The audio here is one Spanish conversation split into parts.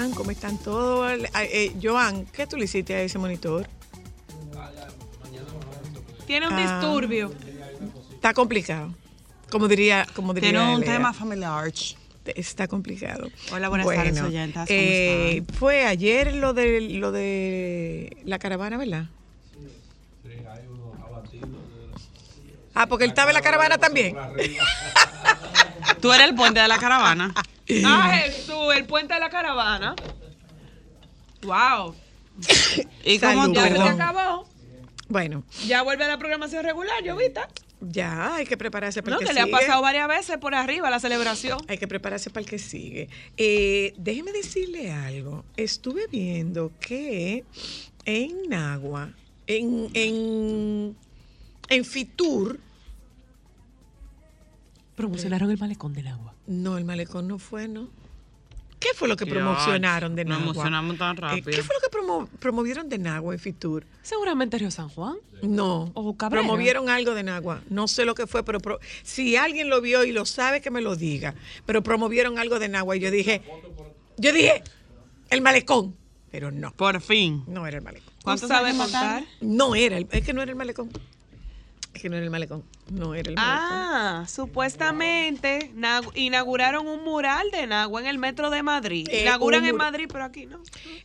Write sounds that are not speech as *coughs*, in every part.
Están? ¿Cómo están todos? Ah, eh, Joan, ¿qué tú le hiciste a ese monitor? Tiene un Ah. disturbio. Está complicado. Como diría, como diría Tiene un Lea. tema familiar. Está complicado. Hola, buenas tardes, oyentas, ¿cómo eh, están? fue ayer lo de lo de la caravana, ¿verdad? Ah, porque él estaba en la caravana también. Tú eres el puente de la caravana. *laughs* Ah, El puente de la caravana. Wow. *coughs* ¿Y cómo Ya se acabó. Bueno, Ya vuelve a la programación regular, ¿yo viste? ya hay que prepararse para No, el que que le ha sigue. pasado varias veces por arriba la celebración. Hay que prepararse para el que sigue. Eh, déjeme decirle algo. Estuve viendo que en Nagua, en, en, en Fitur, Promocionaron el malecón del agua. no, el malecón no fue, ¿no? ¿Qué fue lo que promocionaron de nos Nagua? emocionamos tan Eh, rápido. ¿Qué fue lo que promo- promovieron de Nagua en Fitur? Seguramente Río San Juan. No, O Cabrera. promovieron algo de Nagua. No sé lo que fue, pero pro- si alguien lo vio y lo sabe, que me lo diga. Pero promovieron algo de Nagua y yo dije, yo dije, el malecón. Pero no, Por fin. no era el malecón. ¿Tú ¿Cuántos sabes años contar? mataron? No era, el, es que no era el malecón. Es que no era el malecón. No era el malecón. Ah, supuestamente inauguraron un mural de Nagua en el metro de Madrid. Eh, Inauguran en Madrid, pero aquí no.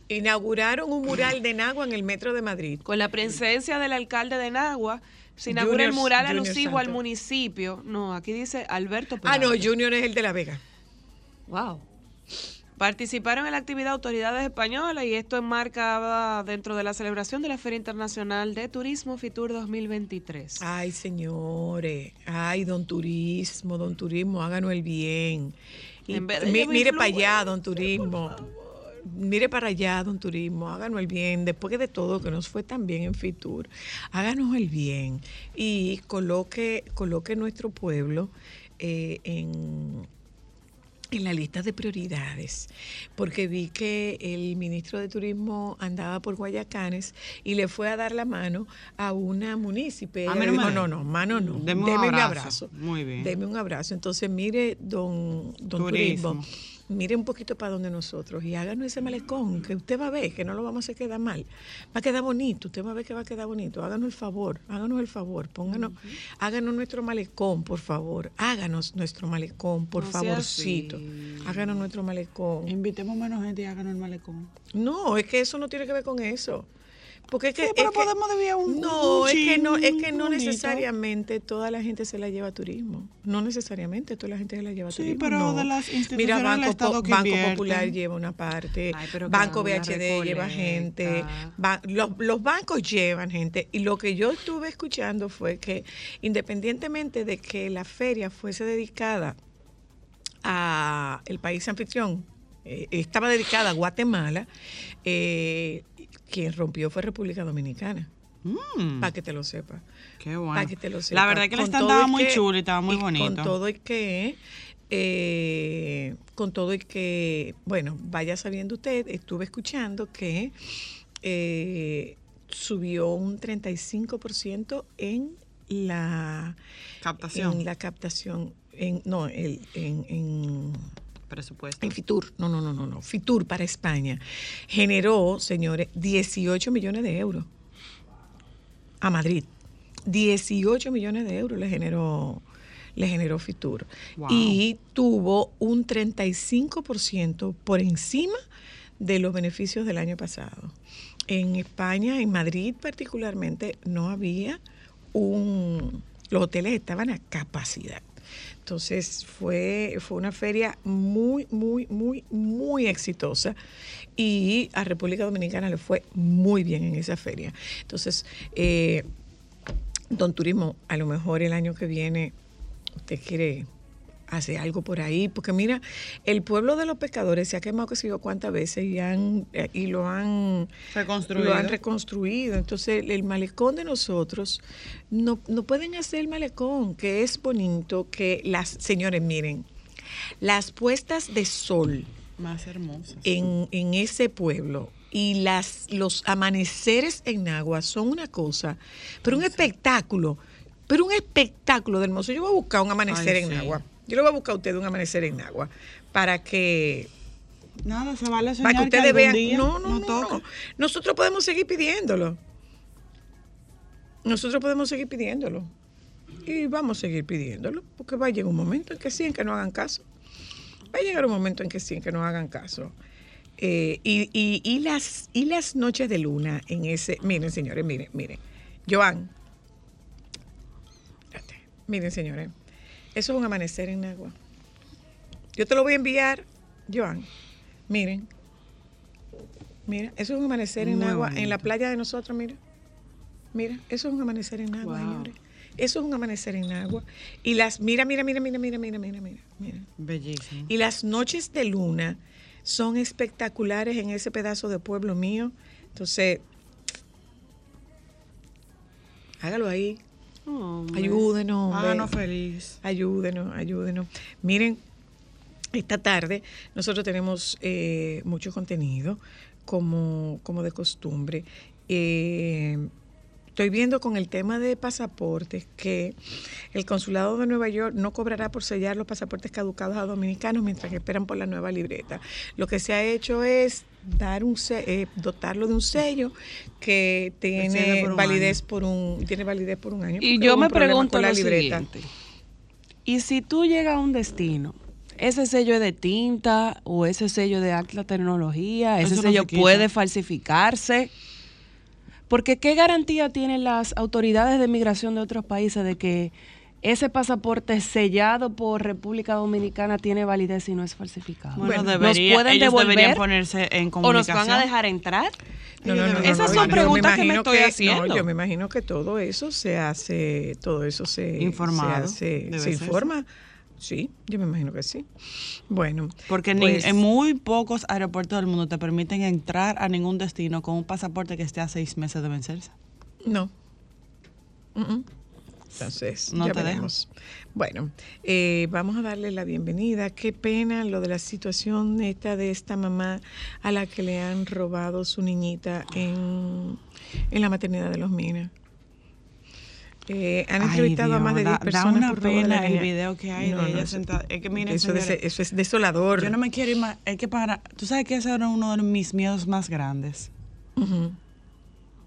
Inauguraron un mural de Nagua en el metro de Madrid. Con la presencia del alcalde de Nagua, se inaugura el mural Junior alusivo al municipio. No, aquí dice Alberto Ah, no. Junior es el de La Vega. Wow. Participaron en la actividad autoridades españolas y esto enmarcaba dentro de la celebración de la Feria Internacional de Turismo Fitur 2023. Ay, señores. Ay, don Turismo, don Turismo, háganos el bien. Y mire para allá, don Turismo. Mire para allá, don Turismo, háganos el bien. Después de todo que nos fue tan bien en Fitur, háganos el bien y coloque, coloque nuestro pueblo eh, en, en la lista de prioridades, porque vi que el ministro de Turismo andaba por Guayacanes y le fue a dar la mano a una munícipe. A no dijo, no, no, mano no, Deme un deme un abrazo. abrazo. Muy bien. Deme un abrazo. Entonces, mire, don, don Turismo. Turismo. Mire un poquito para donde nosotros y háganos ese malecón, que usted va a ver que no lo vamos a hacer quedar mal. Va a quedar bonito, usted va a ver que va a quedar bonito. Háganos el favor, háganos el favor, pónganos, háganos nuestro malecón, por favor. Háganos nuestro malecón, por No favorcito. Háganos nuestro malecón. Invitemos menos gente y hagan el malecón. No, es que eso no tiene que ver con eso. Porque es que, Sí, pero es que- podemos un- no, un es que no, es que no bonito. necesariamente toda la gente se la lleva a turismo. No necesariamente toda la gente se la lleva a Sí, turismo. pero no. de las Mira, instituciones del Banco, Estado Po- que Banco. Popular lleva una parte, Ay, pero Banco BHD lleva gente, ba- los, los bancos llevan gente. Y lo que yo estuve escuchando fue que independientemente de que la feria fuese dedicada a el país anfitrión, eh, estaba dedicada a Guatemala, eh, quien rompió fue República Dominicana, Mm, para que te lo sepas. qué bueno. Para que te lo La sepas. verdad que el stand estaba muy que- chulo y estaba muy y bonito. Con todo y que, eh, con todo y que, bueno, vaya sabiendo usted, estuve escuchando que eh, subió un 35% en la Captación. en la captación, en, no, el, en, en Presupuesto. en Fitur, no, no, no, no, no, Fitur para España, generó, señores, 18 millones de euros a Madrid. 18 millones de euros le generó, le generó Fitur. Wow. Y tuvo un 35% por encima de los beneficios del año pasado. En España, en Madrid particularmente, no había un... Los hoteles estaban a capacidad. Entonces fue, fue una feria muy, muy, muy, muy exitosa y a República Dominicana le fue muy bien en esa feria. Entonces, eh, Don Turismo, a lo mejor el año que viene usted quiere hacer algo por ahí, porque mira, el pueblo de los pescadores se ha quemado que sé yo cuántas veces y, han, y lo han Reconstruido. lo han reconstruido. Entonces, el, malecón de nosotros, no, no pueden hacer el malecón, que es bonito, que las, señores, miren, las puestas de sol Más hermosas. en, en ese pueblo y las, los amaneceres en agua son una cosa, pero un espectáculo, pero un espectáculo de hermoso. Yo voy a buscar un amanecer Ay, en sí. agua. Yo le voy a buscar a ustedes un amanecer en agua para que Nada, se vale para soñar que que ustedes algún vean. día No, no, no. Nosotros podemos seguir pidiéndolo. Nosotros podemos seguir pidiéndolo. Y vamos a seguir pidiéndolo, porque va a llegar un momento en que sí, en que no hagan caso. Va a llegar un momento en que sí, en que no hagan caso. Eh, y, y- y las, y las noches de luna en ese. Miren, señores, miren, miren. Joan. Miren, señores. Eso es un amanecer en agua. Yo te lo voy a enviar, Joan. Miren. Mira, eso es un amanecer en Muy agua en la playa de nosotros, mira. Mira, eso es un amanecer en agua, Wow. señores. Eso es un amanecer en agua. Y las, mira, mira, mira, mira, mira, mira, mira, mira, mira. Bellísimo. Y las noches de luna son espectaculares en ese pedazo de pueblo mío. Entonces, hágalo ahí. Hombre. Ayúdenos. hombre. Háganos feliz. Ayúdenos, ayúdenos. Miren, esta tarde nosotros tenemos eh, mucho contenido, como, como de costumbre. Eh, estoy viendo con el tema de pasaportes que el consulado de Nueva York no cobrará por sellar los pasaportes caducados a dominicanos mientras que esperan por la nueva libreta. Lo que se ha hecho es dar un se- eh, dotarlo de un sello que tiene por validez por un tiene validez por un año. Y yo me pregunto la lo libreta. siguiente. ¿Y si tú llegas a un destino, ese sello es de tinta o ese sello de alta tecnología, ese no sello puede falsificarse? Porque ¿qué garantía tienen las autoridades de migración de otros países de que ese pasaporte sellado por República Dominicana tiene validez y no es falsificado? Bueno, debería, ¿Nos pueden ellos deberían devolver ponerse en ¿O nos van a dejar entrar? No, no, no, no, Esas no, son preguntas que me estoy haciendo. No, yo me imagino que todo eso se hace, todo eso se, Informado, se, hace- se ser. Sí, yo me imagino que sí. Bueno, Porque pues, en muy pocos aeropuertos del mundo te permiten entrar a ningún destino con un pasaporte que esté a seis meses de vencerse. no. Entonces, No ya te veremos. Bueno, eh, vamos a darle la bienvenida. Qué pena lo de la situación esta de esta mamá a la que le han robado su niñita en, en la maternidad de los Minas. Eh, han Ay, entrevistado a más de 10 da- da personas. una por pena el video que hay de ella sentada. Es que miren, eso, de- señores, eso es desolador. Yo no me quiero imaginar. Es que para. Tú sabes que ese era uno de mis miedos más grandes.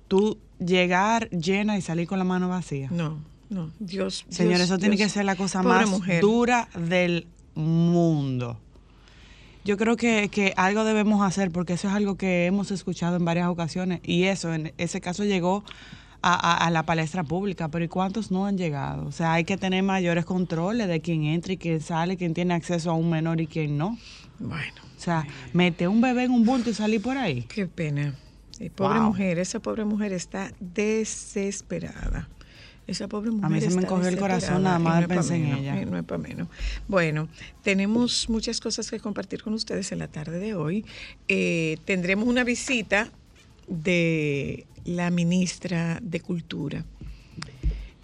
Tú llegar llena y salir con la mano vacía. No, no. Dios. Señores, Dios- eso tiene que ser la cosa más mujer. dura del mundo. Yo creo que, que algo debemos hacer porque eso es algo que hemos escuchado en varias ocasiones y eso en ese caso llegó a, a- a la palestra pública, pero ¿y cuántos no han llegado? O sea, hay que tener mayores controles de quién entra y quién sale, quién tiene acceso a un menor y quién no. Bueno, O sea, mete un bebé en un bulto y salir por ahí. qué pena. Eh, pobre Wow. mujer, esa pobre mujer está desesperada. Esa pobre mujer. A mí se me encogió el corazón nada más no pensar en menos, ella. no es pa' menos. Bueno, tenemos muchas cosas que compartir con ustedes en la tarde de hoy. Eh, tendremos una visita de la ministra de Cultura.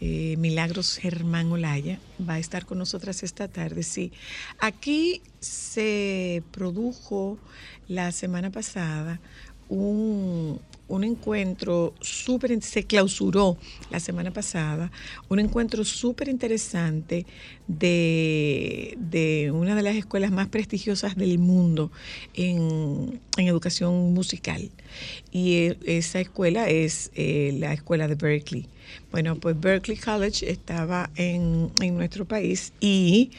eh, Milagros Germán Olaya va a estar con nosotras esta tarde. Sí, aquí se produjo la semana pasada un, un encuentro súper, se clausuró la semana pasada, un encuentro súper interesante de, de una de las escuelas más prestigiosas del mundo en, en educación musical. Y eh, esa escuela es eh, la escuela de Berkeley. Bueno, pues Berkeley College estaba en, en nuestro país y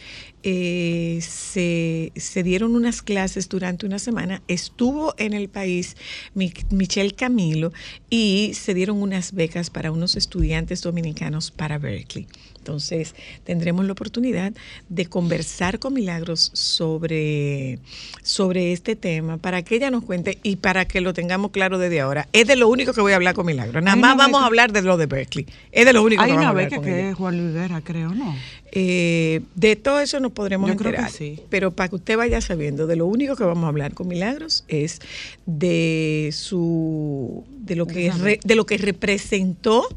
eh, se, se dieron unas clases durante una semana. Estuvo en el país Mi- Michelle Camilo y se dieron unas becas para unos estudiantes dominicanos para Berkeley. Entonces, tendremos la oportunidad de conversar con Milagros sobre, sobre este tema para que ella nos cuente y para que lo tengamos claro desde ahora. Es de lo único que voy a hablar con Milagros. Nada Hay más una vamos beca- a hablar de lo de Berkeley. Es de lo único Hay que vamos una a hablar beca con que ella. es Juan Luis creo, ¿no? Eh, de todo eso nos podremos Yo enterar. sí. Pero para que usted vaya sabiendo, de lo único que vamos a hablar con Milagros es de su de lo que re- de lo que representó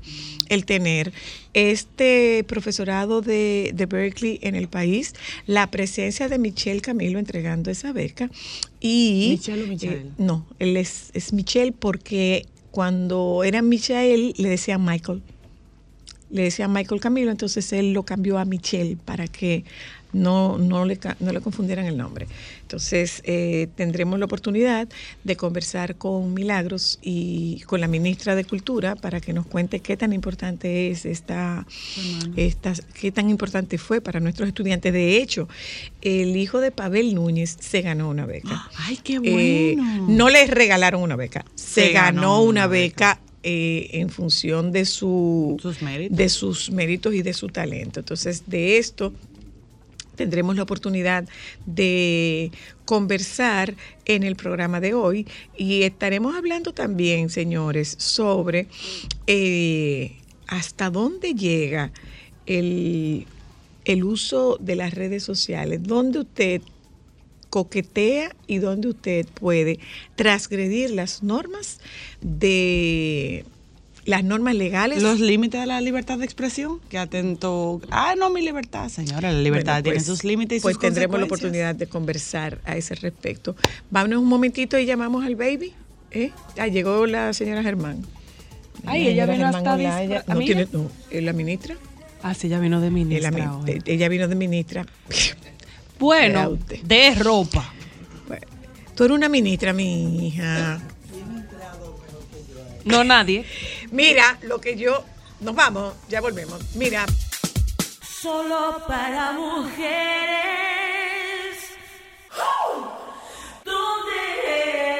el tener este profesorado de, de Berkeley en el país, la presencia de Michelle Camilo entregando esa beca y ¿Michelle o Michelle? eh, no, él es, es Michelle porque cuando era Michelle le decían Michael le decía Michael Camilo, entonces él lo cambió a Michelle para que no, no, le, no le confundieran el nombre. Entonces eh, tendremos la oportunidad de conversar con Milagros y con la ministra de Cultura para que nos cuente qué tan importante es esta, esta qué tan importante fue para nuestros estudiantes. De hecho, el hijo de Pavel Núñez se ganó una beca. Ay, qué Eh, bueno. no les regalaron una beca, se, Se ganó, ganó una una beca, eh, en función de su Sus méritos. de sus méritos y de su talento. Entonces, de esto tendremos la oportunidad de conversar en el programa de hoy y estaremos hablando también, señores, sobre eh, hasta dónde llega el, el uso de las redes sociales, dónde usted coquetea y dónde usted puede transgredir las normas de las normas legales Los límites de la libertad de expresión, que atento. Ah, no, mi libertad, señora. La libertad Bueno, tiene pues- sus límites y Pues sus tendremos la oportunidad de conversar a ese respecto. Vámonos un momentito y llamamos al baby. ¿eh? Ah, llegó la señora Germán. Ay, La ella vino Germán hasta No, amiga. tiene, no, ¿es la ministra? Ah, sí, ella vino de la ministra ella vino de ministra. Bueno, de ropa. Tú eres una ministra, mi hija. No nadie. Mira, lo que yo... Nos vamos, ya volvemos. Mira, Solo para mujeres. ¿Dónde eres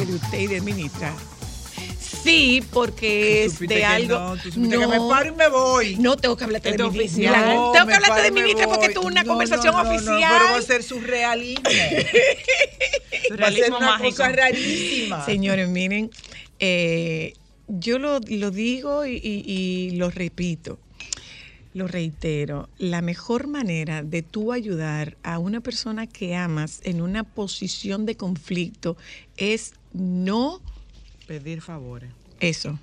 Usted y de ministra. Sí, porque es de algo. no, tú supiste que me paro y me voy. No tengo que hablarte de ministra. oficial. tengo No, que hablarte de ministra porque tuve una No, conversación no, no, no, oficial. pero va a ser surrealismo. *laughs* va a ser una mágico. cosa rarísima. Señores, miren, eh, yo lo, lo digo y, y- y lo repito, lo reitero, la mejor manera de tú ayudar a una persona que amas en una posición de conflicto es no Pedir favores. eso,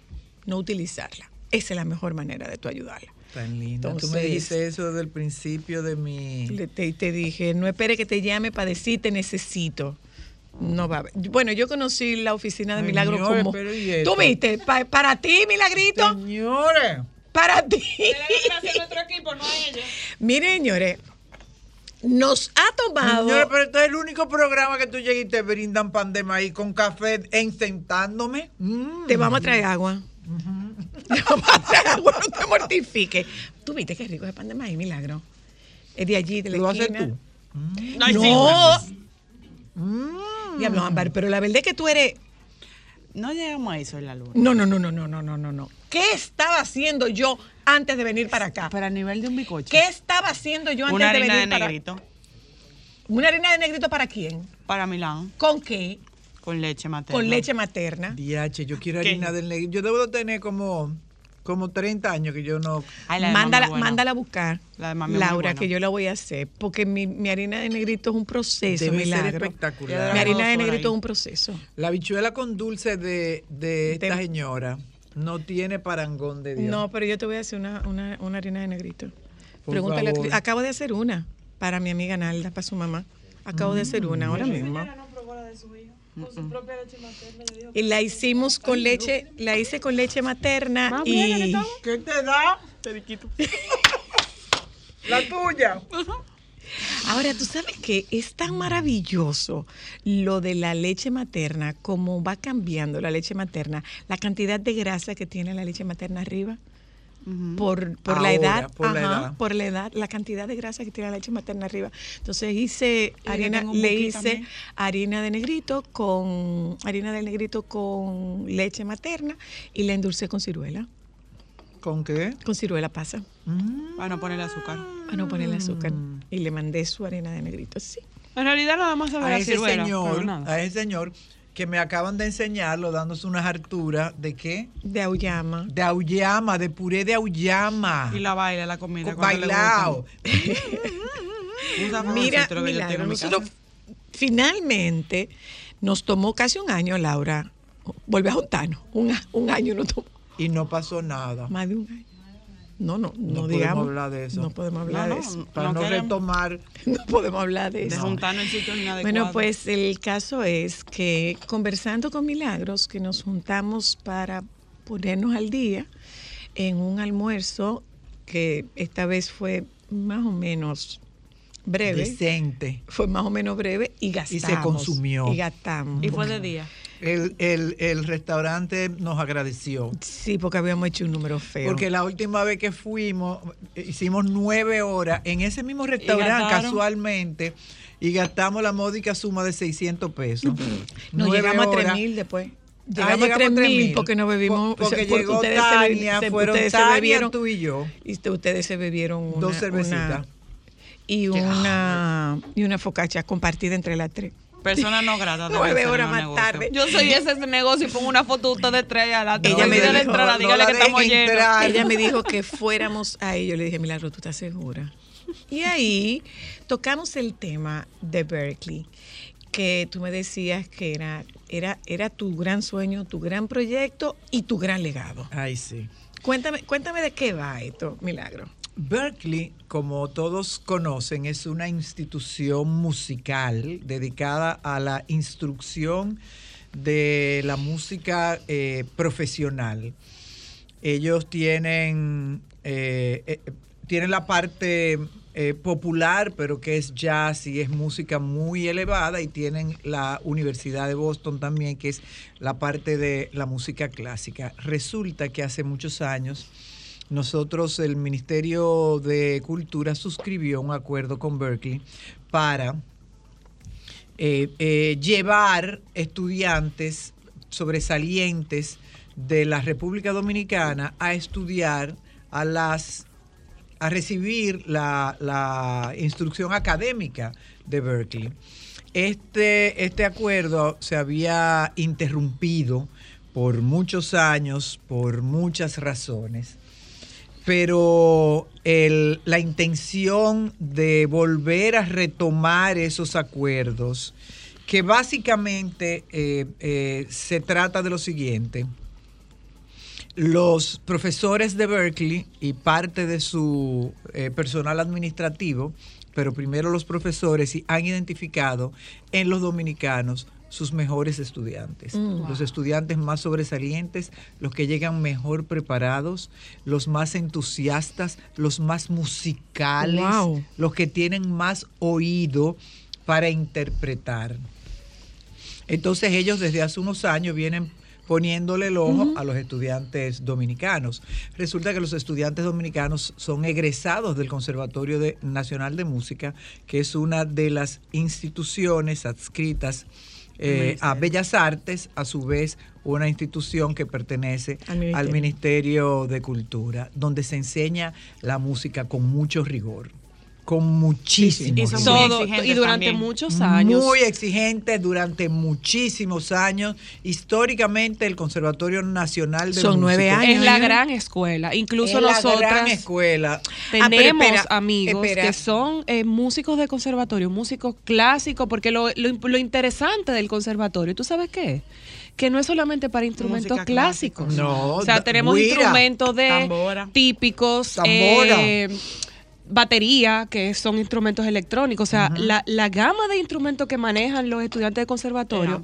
no utilizarla. Esa es la mejor manera de tú ayudarla. Tan linda. Tú Entonces- me dijiste eso desde el principio de mi... Te, te dije, no espere que te llame para decir te necesito. No va a haber. Bueno, yo conocí la oficina de Señores, Milagro como. ¿Tú viste? Pa- para ti, Milagrito. Señores para ti. Gracias a equipo, no a ellos. Miren, señores, nos ha tomado. Señores, pero este es el único programa que tú llegas y te brindan pan de maíz con café encentándome. Mm. Te vamos a traer agua. Te vamos a traer agua, no te mortifiques. Tú viste qué rico es pan de maíz, milagro. Es de allí, de la ¿Lo esquina. Haces tú? No. Mm. Diablo, Ámbar, pero la verdad es que tú eres. No llegamos a eso en la luna. No, no, no, no, no, no, no, no. ¿Qué estaba haciendo yo antes de venir para acá? Pero a nivel de un bicocho. ¿Qué estaba haciendo yo antes Una de harina venir de para negrito ¿Una harina de negrito para quién? para Milán ¿Con qué? con leche materna. Con leche materna. Diache, yo quiero ¿Qué? harina del negro. Yo debo de tener como, como 30 años que yo no. Ay, la de mándala, mándala a buscar. La de mami Laura, que yo la voy a hacer. Porque mi, mi harina de negrito es un proceso, Debe ser milagro. espectacular. Mi harina de negrito ahí. es un proceso. La habichuela con dulce de, de esta De- señora no tiene parangón de Dios. No, pero yo te voy a hacer una, una, una harina de negrito. Por Pregúntale. a favor. Cris- Acabo de hacer una para mi amiga Nalda, para su mamá. Acabo de hacer una ahora mismo. Y la hicimos con leche, la hice con leche materna y ¿Qué te da? *laughs* La tuya. Ahora tú sabes que es tan maravilloso lo de la leche materna, como va cambiando la leche materna, la cantidad de grasa que tiene la leche materna arriba. Por, por la edad, por la ajá, edad. por la edad, la cantidad de grasa que tiene la leche materna arriba. Entonces hice que harina, le hice también. harina de negrito con harina de negrito con leche materna y la endulcé con ciruela. ¿Con qué? Con ciruela pasa, Para no ponerle azúcar. para no ponerle azúcar. Y le mandé su harina de negrito, sí. En realidad nada más A la ese ciruela, señor, nada. a ese señor que me acaban de enseñarlo dándose unas harturas de qué? De auyama. De auyama, de puré de auyama. Y la baila, la comida. Con cuando le bailao. *laughs* Mira, lo que yo Milagro, tengo en mi nosotros casa. finalmente nos tomó casi un año, Laura, volver a juntarnos. Un, a- un año nos tomó. Y no pasó nada. Más de un año. No, no, no, No podemos digamos. hablar de eso. No podemos hablar No, de eso. Para no queremos. retomar. *laughs* No podemos hablar de De eso. juntarnos en sitio inadecuado. Bueno, pues el caso es que conversando con Milagros, que nos juntamos para ponernos al día en un almuerzo que esta vez fue más o menos breve. Decente. Fue más o menos breve y gastamos. consumió. Y gastamos. Y fue de día. El, el, el restaurante nos agradeció. Sí, porque habíamos hecho un número feo. Porque la última vez que fuimos, hicimos nueve horas en ese mismo restaurante casualmente y gastamos la módica suma de 600 pesos. Nos llegamos a horas. 3 mil después. Ah, Llegamos, a 3 mil porque nos bebimos. Por- Porque sea, llegó ustedes Tania, se- fueron ustedes se bebieron- tú y yo. Y usted- ustedes se bebieron una, Dos cervecitas. una- y una y una focacha compartida entre las tres. Persona no grata. *laughs* Nueve horas más tarde. Yo soy ese negocio y pongo una foto de ustedes tres Ella me dijo, la entrada, no dígale la que estamos llenos. *laughs* Ella me dijo que fuéramos ahí. Yo le dije, Milagro, ¿tú estás segura? Y ahí tocamos el tema de Berkeley, que tú me decías que era, era, era tu gran sueño, tu gran proyecto y tu gran legado. Ay, sí. Cuéntame, cuéntame de qué va esto, Milagro. Berkeley, como todos conocen, es una institución musical dedicada a la instrucción de la música eh, profesional. Ellos tienen, eh, eh, tienen la parte popular, pero que es jazz y es música muy elevada, y tienen la Universidad de Boston también, que es la parte de la música clásica. Resulta que hace muchos años nosotros, el Ministerio de Cultura suscribió un acuerdo con Berkeley para eh, eh, llevar estudiantes sobresalientes de la República Dominicana a estudiar a las a recibir la, la instrucción académica de Berkeley. Este, este acuerdo se había interrumpido por muchos años, por muchas razones pero la intención de volver a retomar esos acuerdos, que básicamente eh, eh, se trata de lo siguiente. Los profesores de Berkeley y parte de su eh, personal administrativo, pero primero los profesores, han identificado en los dominicanos sus mejores estudiantes. Mm. Los estudiantes más sobresalientes, los que llegan mejor preparados, los más entusiastas, los más musicales, Wow. los que tienen más oído para interpretar. Entonces ellos desde hace unos años vienen poniéndole el ojo a los estudiantes dominicanos. Resulta que los estudiantes dominicanos son egresados del Conservatorio de- Nacional de Música, que es una de las instituciones adscritas eh, a Bellas Artes, a su vez una institución que pertenece Al al ministerio. Ministerio de Cultura, donde se enseña la música con mucho rigor, con muchísimo Y son Todo, y durante también. muchos años. Muy exigentes durante muchísimos años. Históricamente el Conservatorio Nacional de Son nueve años. es la gran escuela. Incluso es la nosotras gran escuela. Ah, pero tenemos espera, amigos espera. que son eh, músicos de conservatorio, músicos clásicos, porque lo, lo, lo interesante del conservatorio, ¿tú sabes qué? Que no es solamente para instrumentos Música clásicos. clásica. No, o sea, tenemos guira, instrumentos de tambora. típicos, Tambora. eh, batería, que son instrumentos electrónicos. O sea, la, la gama de instrumentos que manejan los estudiantes de conservatorio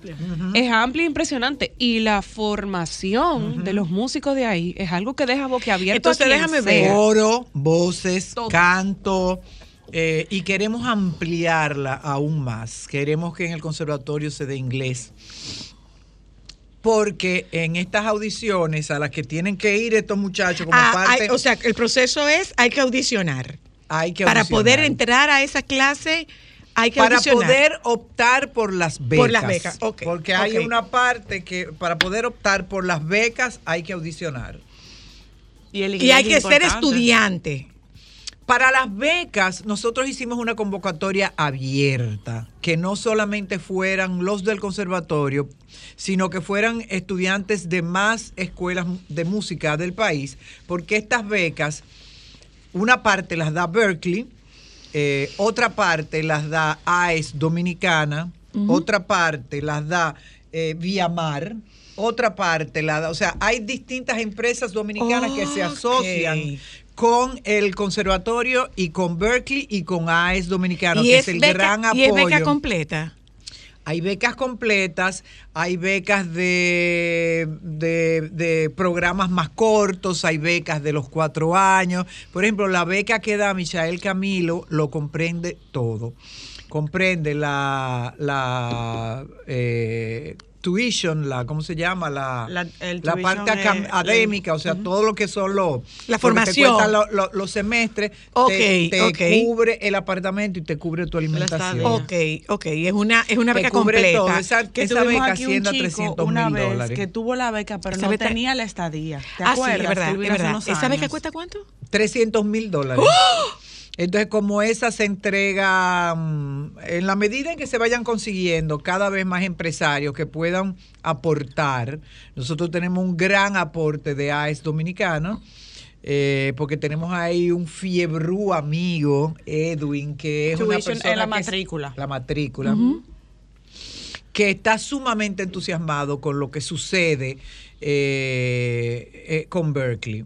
es amplia, e impresionante. Y la formación de los músicos de ahí es algo que deja boquiabierto. Entonces, a quien déjame sea. ver. Coro, voces, Todo. canto. eh, y queremos ampliarla aún más. Queremos que en el conservatorio se dé inglés. Porque en estas audiciones a las que tienen que ir estos muchachos como Ah, parte, hay- o sea, el proceso es, hay que audicionar. Hay que Para poder entrar a esa clase, hay que para audicionar. poder optar por las becas. Por las becas, ok, Porque hay una parte que para poder optar por las becas hay que audicionar. Y, el Y inglés hay que ser estudiante. Para las becas, nosotros hicimos una convocatoria abierta, que no solamente fueran los del conservatorio, sino que fueran estudiantes de más escuelas de música del país, porque estas becas, una parte las da Berkeley, eh, otra parte las da AES Dominicana, otra parte las da eh, Viamar, otra parte la da, o sea, hay distintas empresas dominicanas que se asocian con el conservatorio y con Berkeley y con AES Dominicano, y, que es es el beca, gran y es beca apoyo. completa. Hay becas completas, hay becas de, de, programas más cortos, hay becas de los cuatro años. Por ejemplo, la beca que da Michael Camilo lo comprende todo. Comprende la, la eh, tuition, la, ¿cómo se llama? La, La- parte es- académica, o sea, todo lo que son los... La lo que te formación. cuestan lo- lo- los semestres, Ok, te, te ok. cubre el apartamento y te cubre tu alimentación. Ok, ok, es una, es una Te beca cubre completa. todo. Esa, Que esa beca aquí un chico 300 una mil vez dólares. que tuvo la beca, pero Esa no beca- tenía la estadía. ¿Te ah, sí, acuerdas? es verdad, es verdad. ¿Esa beca cuesta cuánto? 300 mil dólares. Entonces, como esa se entrega, mm, en la medida en que se vayan consiguiendo cada vez más empresarios que puedan aportar, nosotros tenemos un gran aporte de AES dominicano, eh, porque tenemos ahí un fiebrú amigo, Edwin, que es una Tuition persona en la que matrícula. la matrícula. que está sumamente entusiasmado con lo que sucede eh, eh, con Berkeley.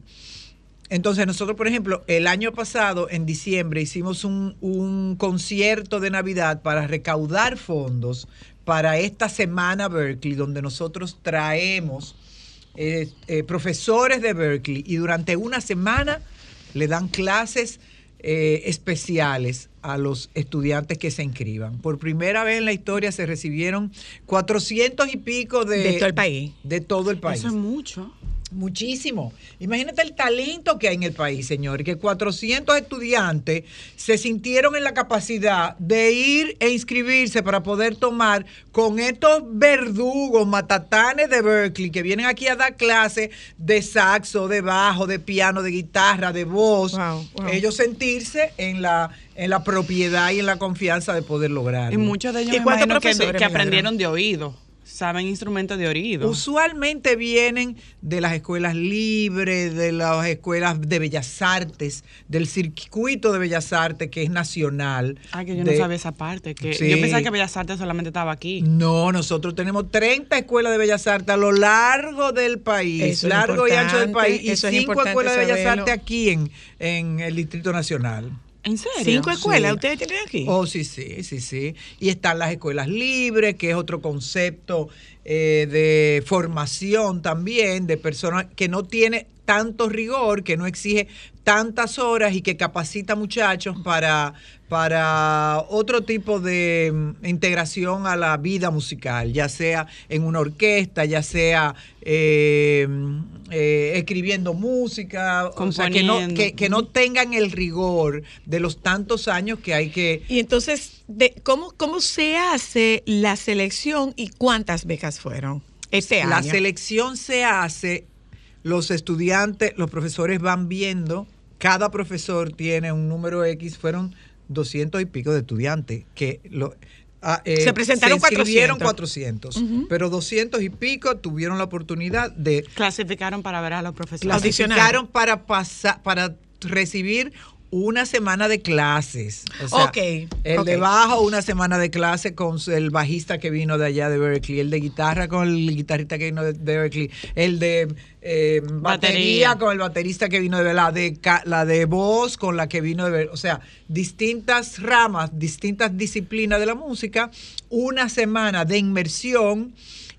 Entonces nosotros, por ejemplo, el año pasado, en diciembre, hicimos un, un concierto de Navidad para recaudar fondos para esta semana Berkeley, donde nosotros traemos eh, eh, profesores de Berkeley y durante una semana le dan clases eh, especiales a los estudiantes que se inscriban. Por primera vez en la historia se recibieron 400 y pico de, De todo el país. De todo el país. Eso es mucho. Muchísimo. Imagínate el talento que hay en el país, señor, que 400 estudiantes se sintieron en la capacidad de ir e inscribirse para poder tomar con estos verdugos matatanes de Berkeley que vienen aquí a dar clases de saxo, de bajo, de piano, de guitarra, de voz. Wow, wow. Ellos sentirse en la, en la propiedad y en la confianza de poder lograrlo. Y muchos de ellos ¿Y me cuántos imagino que, aprendieron de oído. Saben instrumentos de oído. Usualmente vienen de las escuelas libres, de las escuelas de bellas artes, del circuito de bellas artes que es nacional. Ah, que yo de- no sabía esa parte. Que Sí. Yo pensaba que Bellas Artes solamente estaba aquí. No, nosotros tenemos 30 escuelas de bellas artes a lo largo del país, Eso largo y ancho del país, y cinco escuelas de bellas artes aquí en, en el Distrito Nacional. ¿En serio? Cinco escuelas Sí. ustedes tienen aquí. Oh, sí, sí, sí, sí. Y están las escuelas libres, que es otro concepto eh, de formación también, de personas que no tiene tanto rigor, que no exige tantas horas y que capacita muchachos para, para otro tipo de mm, integración a la vida musical, ya sea en una orquesta, ya sea eh, mm, eh, escribiendo música, o sea, que no, que, que no tengan el rigor de los tantos años que hay que Y entonces, de, ¿cómo, ¿cómo se hace la selección y cuántas becas fueron este La año? selección se hace, los estudiantes, los profesores van viendo, cada profesor tiene un número X, fueron 200 y pico de estudiantes que lo, ah, eh, Se presentaron se inscribieron 400. 400, pero 200 y pico tuvieron la oportunidad de Clasificaron para ver a los profesores. Clasificaron para pasar, para recibir una semana de clases. O sea, Ok, El de bajo, una semana de clase con el bajista que vino de allá de Berkeley, el de guitarra con el guitarrista que vino de Berkeley, el de eh, batería, Batería. con el baterista que vino de la de la de voz con la que vino de Berkeley. O sea, distintas ramas, distintas disciplinas de la música, una semana de inmersión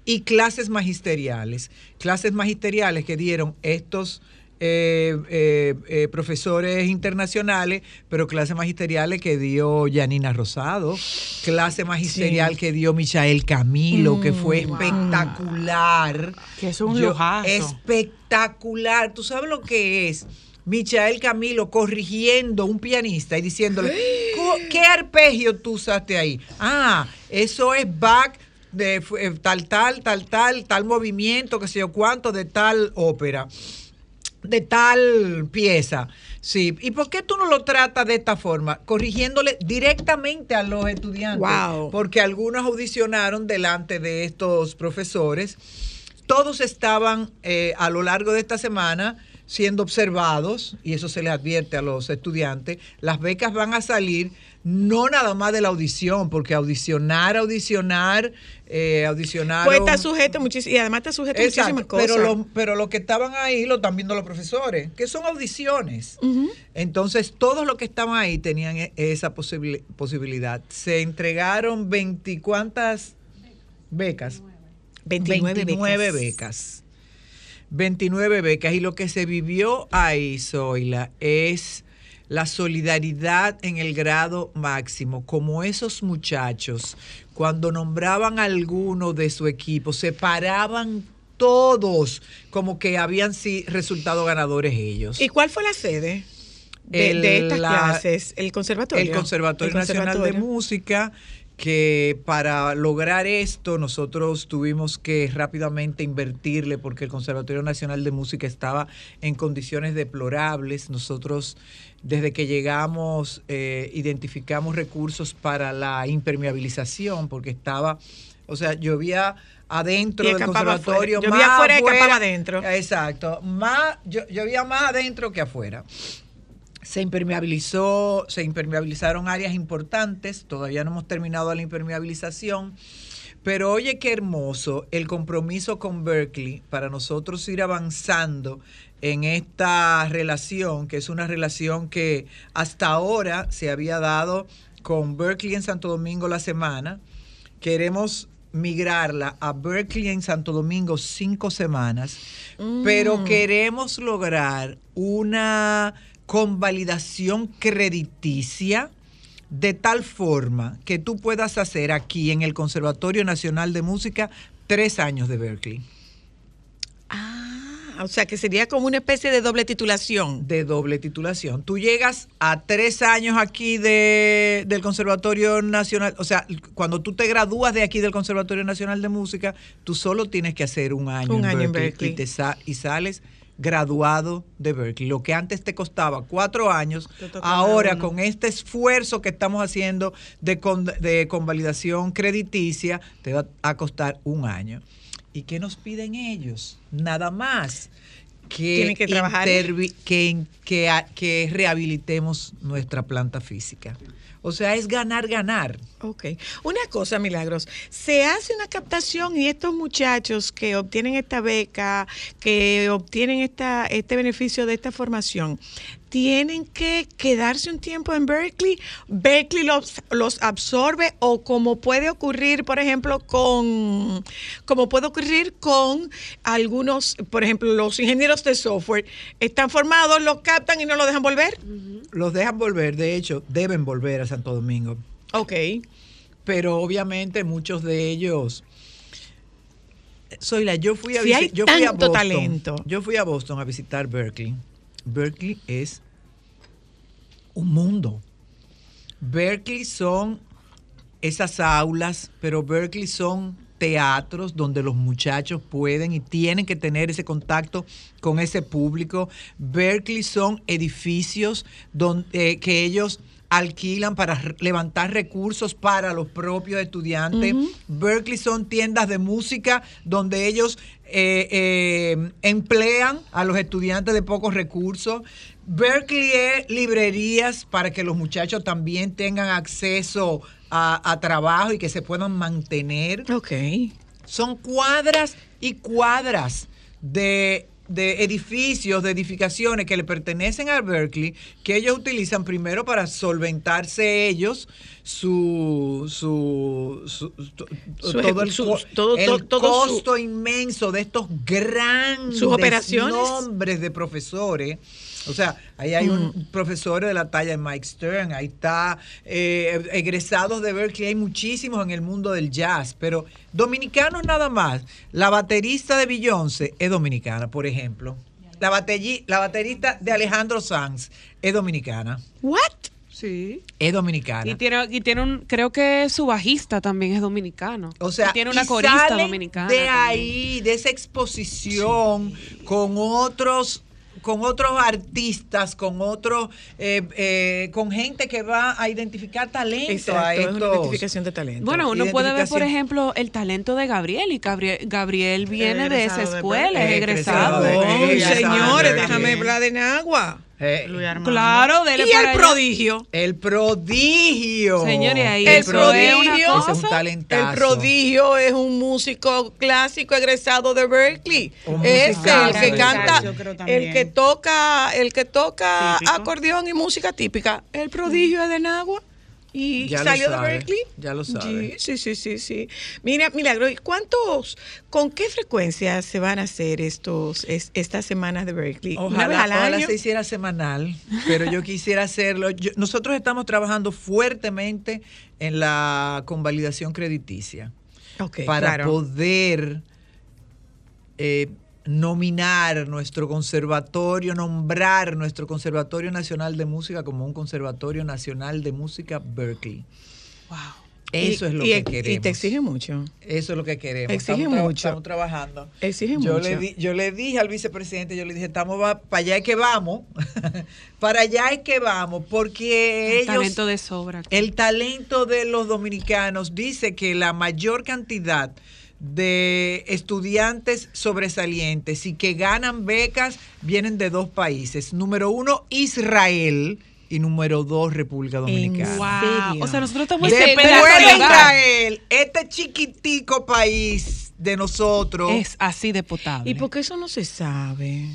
y clases magisteriales. Clases magisteriales que dieron estos eh, eh, eh, profesores internacionales, pero clases magisteriales que dio Janina Rosado, clase magisterial Sí. que dio Michael Camilo, que fue Mm, wow. espectacular. Que es un Yo-. Espectacular. ¿Tú sabes lo que es? Michael Camilo corrigiendo un pianista y diciéndole, *gasps* "Co- ¿qué arpegio tú usaste ahí? Ah, eso es back de tal, tal, tal, tal, tal movimiento, que sé yo cuánto, de tal ópera de tal pieza. Sí, ¿y por qué tú no lo tratas de esta forma? Corrigiéndole directamente a los estudiantes. Wow. Porque algunos audicionaron delante de estos profesores. Todos estaban eh, a lo largo de esta semana siendo observados, y eso se les advierte a los estudiantes. Las becas van a salir no nada más de la audición, porque audicionar, audicionar, eh, audicionar. Pues está sujeto muchísimo, y además está sujeto a muchísimas cosas. Pero, lo- pero los que estaban ahí lo están viendo los profesores, que son audiciones. Entonces, todos los que estaban ahí tenían e- esa posibil- posibilidad. Se entregaron 20 cuántas becas. 29, 29 becas. becas. 29 becas. Y lo que se vivió ahí, Zoila, es la solidaridad en el grado máximo, como esos muchachos, cuando nombraban a alguno de su equipo, se paraban todos como que habían sí, resultado ganadores ellos. ¿Y cuál fue la sede de, El- de estas la- clases? ¿El conservatorio? El Conservatorio El Nacional de. Música, que para lograr esto nosotros tuvimos que rápidamente invertirle porque el Conservatorio Nacional de Música estaba en condiciones deplorables. Nosotros desde que llegamos eh, identificamos recursos para la impermeabilización porque estaba, o sea, llovía adentro del conservatorio. afuera. Llovía más afuera y escapaba adentro. Exacto, más, llo- llovía más adentro que afuera. Se impermeabilizó, se impermeabilizaron áreas importantes, todavía no hemos terminado la impermeabilización, pero oye qué hermoso el compromiso con Berkeley para nosotros ir avanzando en esta relación, que es una relación que hasta ahora se había dado con Berkeley en Santo Domingo la semana. Queremos migrarla a Berkeley en Santo Domingo cinco semanas, pero queremos lograr una convalidación crediticia de tal forma que tú puedas hacer aquí en el Conservatorio Nacional de Música tres años de Berkeley, o sea que sería como una especie de doble titulación. de doble titulación. Tú llegas a tres años aquí de, del Conservatorio Nacional, o sea, cuando tú te gradúas de aquí del Conservatorio Nacional de Música, tú solo tienes que hacer un año, Un en, año en Berkeley Berkeley. Y, te sa- y sales graduado de Berkeley. Lo que antes te costaba cuatro años, ahora con este esfuerzo que estamos haciendo de, con- de convalidación crediticia, te va a costar un año. ¿Y qué nos piden ellos? Nada más que, Tienen que trabajar. intervi- que, que, a- que rehabilitemos nuestra planta física. O sea, es ganar, ganar. Ok. Una cosa, Milagros, se hace una captación y estos muchachos que obtienen esta beca, que obtienen esta, este beneficio de esta formación, tienen que quedarse un tiempo en Berkeley, Berkeley los, los absorbe o como puede ocurrir, por ejemplo, con, como puede ocurrir con algunos, por ejemplo, los ingenieros de software, están formados, los captan y no lo dejan volver. Los dejan volver, de hecho, deben volver a Santo Domingo. Ok. Pero obviamente muchos de ellos. Soy la, yo fui a Si hay yo fui a tanto Boston. talento. Yo fui a Boston a visitar Berkeley. Berkeley es un mundo. Berkeley son esas aulas, pero Berkeley son teatros donde los muchachos pueden y tienen que tener ese contacto con ese público. Berkeley son edificios donde, eh, que ellos alquilan para levantar recursos para los propios estudiantes. Berkeley son tiendas de música donde ellos eh, eh, emplean a los estudiantes de pocos recursos. Berkeley es librerías para que los muchachos también tengan acceso a, a trabajo y que se puedan mantener. Ok. Son cuadras y cuadras de, de edificios, de edificaciones que le pertenecen a Berkeley, que ellos utilizan primero para solventarse ellos su, su, su- Su todo el, todo- todo- costo inmenso de estos grandes Sus operaciones. nombres de profesores. O sea, ahí hay un Mm. profesor de la talla de Mike Stern, ahí está eh, egresados de Berkeley, hay muchísimos en el mundo del jazz, pero dominicanos nada más. La baterista de Beyoncé es dominicana, por ejemplo. La, baterí- la baterista de Alejandro Sanz es dominicana. What? Sí. Es dominicana. Y tiene, y tiene un, creo que su bajista también es dominicano. O sea, Y tiene una y corista dominicana. De también. ahí, de esa exposición con otros con otros artistas, con otros, eh, eh, con gente que va a identificar talento a Exacto, es una estos. identificación de talento. Bueno, uno puede ver, por ejemplo, el talento de Gabriel. Y Gabriel, Gabriel viene de esa escuela, es egresado. Egresado de Oh, señores, déjame hablar de Nagua. Eh. Claro, dele Y para el allá. prodigio. el prodigio. Señores, ahí El eso es una prodigio. Es un talentazo. El prodigio es un músico clásico egresado de Berkeley. Es el que canta, el que toca, el que toca Típico. acordeón y música típica. El prodigio es de Nagua. Y Ya salió de Berkeley. ya lo sabe. Sí, sí, sí, sí. Mira, Milagro, ¿y ¿cuántos, con qué frecuencia se van a hacer estos, es- estas semanas de Berkeley? ¿Una vez Ojalá, al ojalá año? se hiciera semanal, pero yo quisiera hacerlo. Yo- nosotros estamos trabajando fuertemente en la convalidación crediticia Ok, para claro. poder eh, nominar nuestro conservatorio, nombrar nuestro Conservatorio Nacional de Música como un Conservatorio Nacional de Música Berkeley. Eso Y- es lo y- que y queremos. te exige mucho. Eso es lo que queremos. Exige estamos, mucho. estamos trabajando. Exige yo mucho. Le di- yo le dije al vicepresidente, yo le dije, estamos va- para allá es que vamos, *laughs* para allá es que vamos, porque ellos, Talento de sobra. el talento de los dominicanos dice que la mayor cantidad de estudiantes sobresalientes y que ganan becas vienen de dos países. Número uno, Israel y número dos, República Dominicana. Wow. O sea, nosotros estamos Después esperando de. Israel, este chiquitico país de nosotros. Es así de potable. ¿Y por qué eso no se sabe?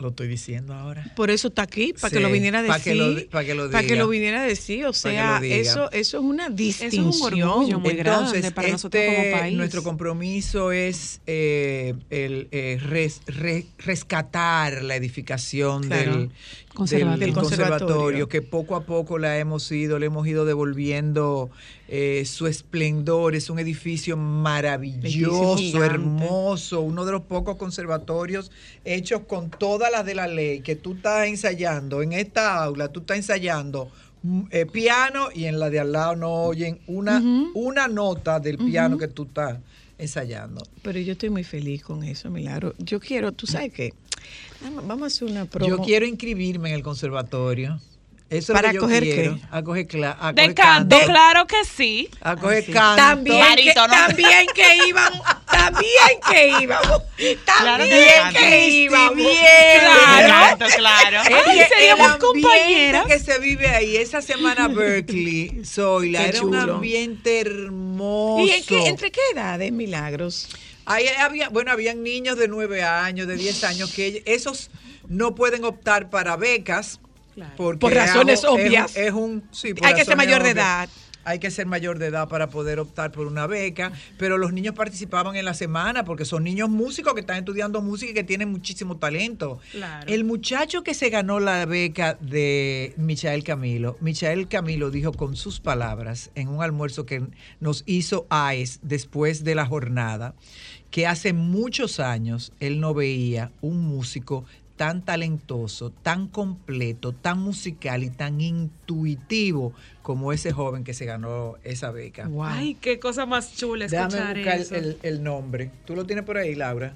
Lo estoy diciendo ahora. Por eso está aquí, para Sí, que lo viniera a decir. que lo di- pa' que lo Para que lo viniera a decir. O sea, eso, eso es una es un distinción. orgullo muy grande para nosotros como este, país. Nuestro compromiso es eh, el eh, res- re- rescatar la edificación Claro. del, Conservatorio. del Del conservatorio, que poco a poco la hemos ido, le hemos ido devolviendo eh, su esplendor. Es un edificio maravilloso, hermoso, uno de los pocos conservatorios hechos con todas las de la ley, que tú estás ensayando. En esta aula, tú estás ensayando mm, eh, piano y en la de al lado no oyen una, una nota del piano que tú estás ensayando. Pero yo estoy muy feliz con eso, Milagro. Yo quiero, tú sabes qué, Vamos- a hacer una promo. Yo quiero inscribirme en el conservatorio. Eso ¿Para es lo que yo coger quiero. qué? A coger, cla- a De coger canto, canto. claro que sí. A coger Sí. canto. También que, Barítono. también que *laughs* íbamos, también que íbamos, Claro que también canto. que íbamos. Claro. Claro, claro. Seríamos el ambiente compañeras. que se vive ahí, esa semana Berkeley, Zoila, era un ambiente hermoso. ¿Y en qué- entre qué edades, Milagros? Ahí había, bueno, habían niños de 9 años, de 10 años, que esos no pueden optar para becas Porque Por razones obvias. Es un, sí, por Hay que ser mayor de obvias. edad. Hay que ser mayor de edad para poder optar por una beca, pero los niños participaban en la semana porque son niños músicos que están estudiando música y que tienen muchísimo talento. Claro. El muchacho que se ganó la beca de Michael Camilo, Michael Camilo dijo con sus palabras en un almuerzo que nos hizo AES después de la jornada, que hace muchos años él no veía un músico tan talentoso, tan completo, tan musical y tan intuitivo como ese joven que se ganó esa beca. Wow. Ay, qué cosa más chula escuchar Déjame buscar eso. el, el nombre. ¿Tú lo tienes por ahí, Laura?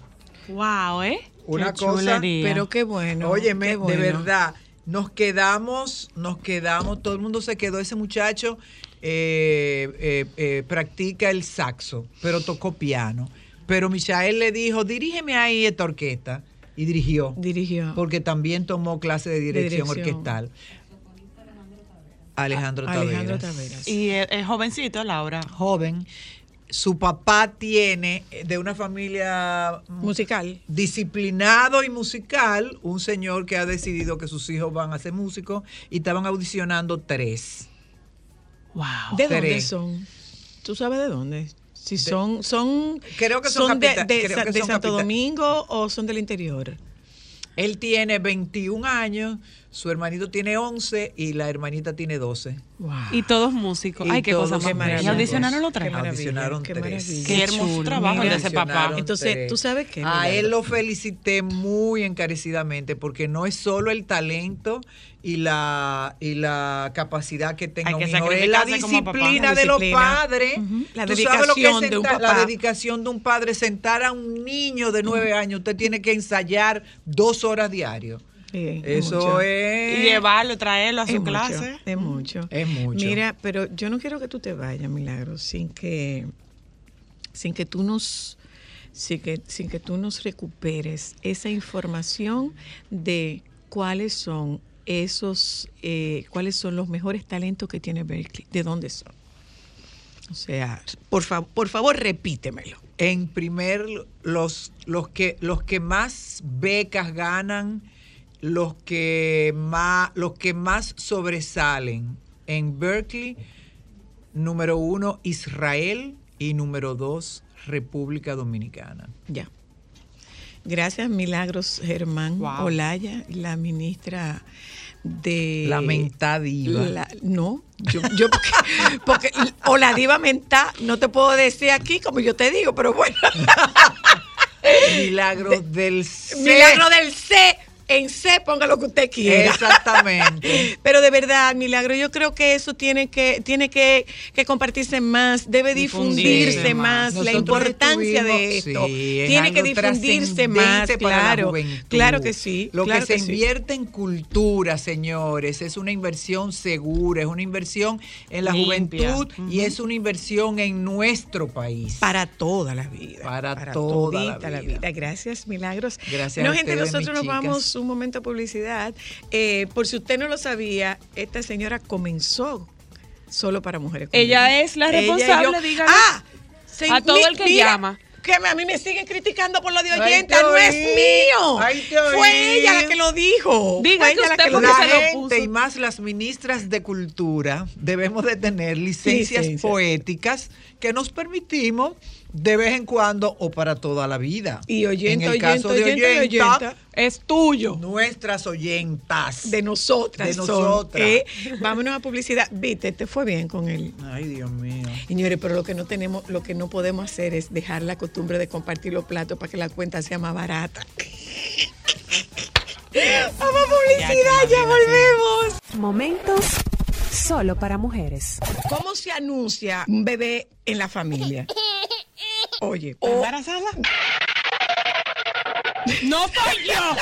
Wow, ¿eh? Una Qué cosa, chulería. Pero qué bueno. Óyeme, qué bueno. de verdad, nos quedamos, nos quedamos, todo el mundo se quedó. Ese muchacho eh, eh, eh, practica el saxo, pero tocó piano. Pero Michael le dijo, dirígeme ahí esta orquesta. Y dirigió, Dirigió. porque también tomó clase de dirección, dirección. orquestal. Alejandro Alejandro Taveras. Taveras. Y es, jovencito, Laura. Joven. Su papá tiene eh, de una familia Musical. disciplinado y musical, un señor que ha decidido que sus hijos van a ser músicos y estaban audicionando tres. Wow. ¿De dónde son? ¿Tú sabes de dónde? Si son, son, Creo que son de, capita- de creo Sa- que de son Santo Domingo o son del interior. Él tiene 21 años, su hermanito tiene 11 y la hermanita tiene 12. Wow. Y todos músicos. Y Ay, qué todos cosa más maravilla. Y audicionaron los tres. Audicionaron qué tres. Qué hermoso chulo. trabajo el de ese papá. Entonces, tres. ¿tú sabes qué? A él lo felicité muy encarecidamente porque no es solo el talento y la y la capacidad que tenga que un hijo, es la disciplina La de los padres. La Tú sabes lo que es dedicación de un La dedicación de un padre, sentar a un niño de nueve años, usted tiene que ensayar dos horas diario. Sí, Eso mucho. es... Y llevarlo, traerlo a Es su mucho, clase. es mucho. Es mucho. Mira, pero yo no quiero que tú te vayas, Milagro, sin que, sin que tú nos, sin que, sin que tú nos recuperes esa información de cuáles son esos, eh, cuáles son los mejores talentos que tiene Berkeley, de dónde son. O sea, por, fa- por favor, repítemelo. En primer, los, los, que, los que más becas ganan, los que más, los que más sobresalen en Berkeley, número uno, Israel y número dos, República Dominicana. Ya. Gracias, Milagros Germán Wow. Olaya, la ministra de... La mentá diva. La- no, yo, yo porque, *laughs* porque o la diva mentá, no te puedo decir aquí como yo te digo, pero bueno, *laughs* Milagros del C. milagro del C, en C ponga lo que usted quiera. Exactamente. *laughs* Pero de verdad, Milagro, yo creo que eso tiene que, tiene que, que compartirse más, debe difundirse, Difundirse más, más. la importancia de esto. sí, es tiene que difundirse más, claro. Claro que sí. Lo claro que se sí. invierte en cultura, señores, es una inversión segura, es una inversión en la Limpia. juventud y es una inversión en nuestro país. Para toda la vida. Para toda la vida. Gracias, Milagros. Gracias No, a gente, ustedes, nosotros nos chicas. Vamos un momento a publicidad. Eh, por si usted no lo sabía, esta señora comenzó solo para mujeres. con Ella es la responsable, dígale. Ah, se- A todo el que llama. Que me- a mí me siguen criticando por lo de oyenta, no es mío. Ay, te oí. Fue ella la que lo dijo. Diga Fue que ella usted lo porque La se lo gente puso. y más las ministras de cultura debemos de tener licencias Licencias. poéticas que nos permitimos de vez en cuando o para toda la vida. Y oyenta, en el oyenta, caso de oyenta, y oyenta, oyenta. Es tuyo. nuestras oyentas. De nosotras. De nosotras. Eh, vámonos a publicidad. Viste, te fue bien con él. Ay, Dios mío. Señores, pero lo que no tenemos, lo que no podemos hacer es dejar la costumbre de compartir los platos para que la cuenta sea más barata. *laughs* Vamos a publicidad, ya volvemos. Momentos solo para mujeres. ¿Cómo se anuncia un bebé en la familia? *laughs* Oye, o- ¿Embarazada? No soy yo.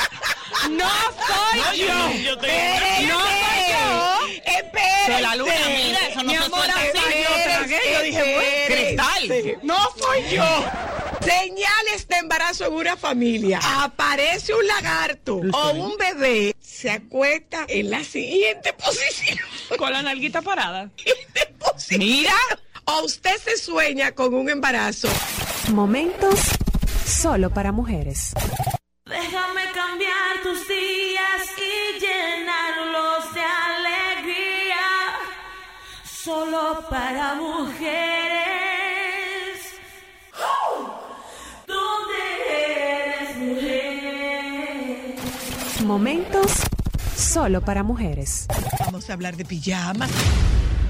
No soy yo. Yo estoy- No soy yo. Espérate. De la luna, mira, eso no Mi se amor, suelta así. espérate, Yo tragué, yo dije, bueno, cristal. No soy yo. Señales de embarazo en una familia. Aparece un lagarto o un bebé. Se acuesta en la siguiente posición. Con la nalguita parada. *laughs* Mira. O usted se sueña con un embarazo. Momentos solo para mujeres. Déjame cambiar tus días y llenarlos de alegría. Solo para mujeres. Donde eres mujer? Momentos solo para mujeres. Vamos a hablar de pijamas.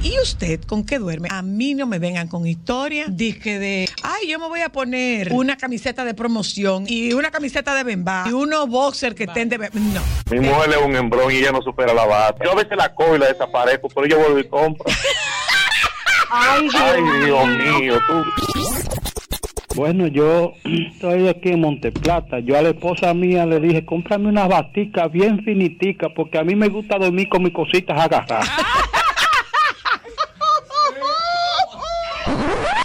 ¿Y usted con qué duerme? A mí no me vengan con historia. Dije de, ay, yo me voy a poner una camiseta de promoción y una camiseta de bemba y unos boxers que estén de bemba. No. Mi mujer es un embrón y ella no supera la bata. Yo a veces la cojo y la desaparezco, pero yo vuelvo y compro. *laughs* Ay, Ay, Dios mío, tú. Bueno, yo *clears throat* estoy aquí en Monteplata. Yo a la esposa mía le dije, cómprame unas baticas bien finiticas, porque a mí me gusta dormir con mis cositas agarradas. *laughs*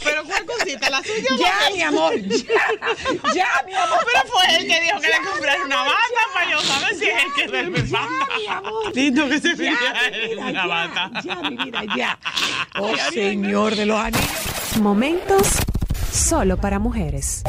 Pero ¿cuál cosita? ¿La suya? Ya, mi amor. Ya, *laughs* ya, mi amor. Pero fue él que dijo que le comprara una bata para yo saber si es el que duerme bata. mi amor. *laughs* Lindo que se en una bata. Ya, mi vida, ya. Oh, señor de los anillos. Momentos solo para mujeres.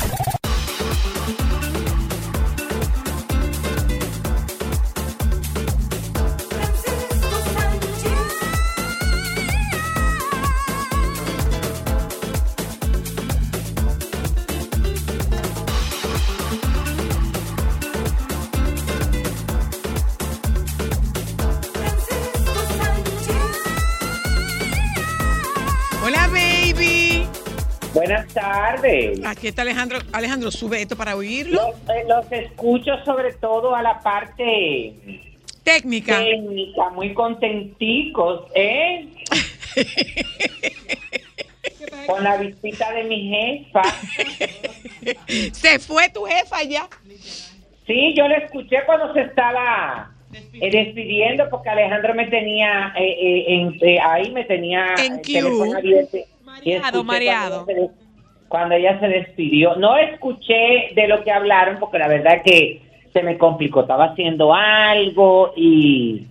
Tardes. Aquí está Alejandro. Alejandro, sube esto para oírlo. Los, eh, los escucho sobre todo a la parte Técnica. técnica, muy contenticos, ¿eh? *laughs* Con la visita de mi jefa. Se fue tu jefa ya. Sí, yo le escuché cuando se estaba eh, despidiendo porque Alejandro me tenía eh, eh, en- eh, ahí me tenía En el queue. teléfono abierto y Mareado, mareado. Se cuando ella se despidió, no escuché de lo que hablaron porque la verdad es que se me complicó, estaba haciendo algo y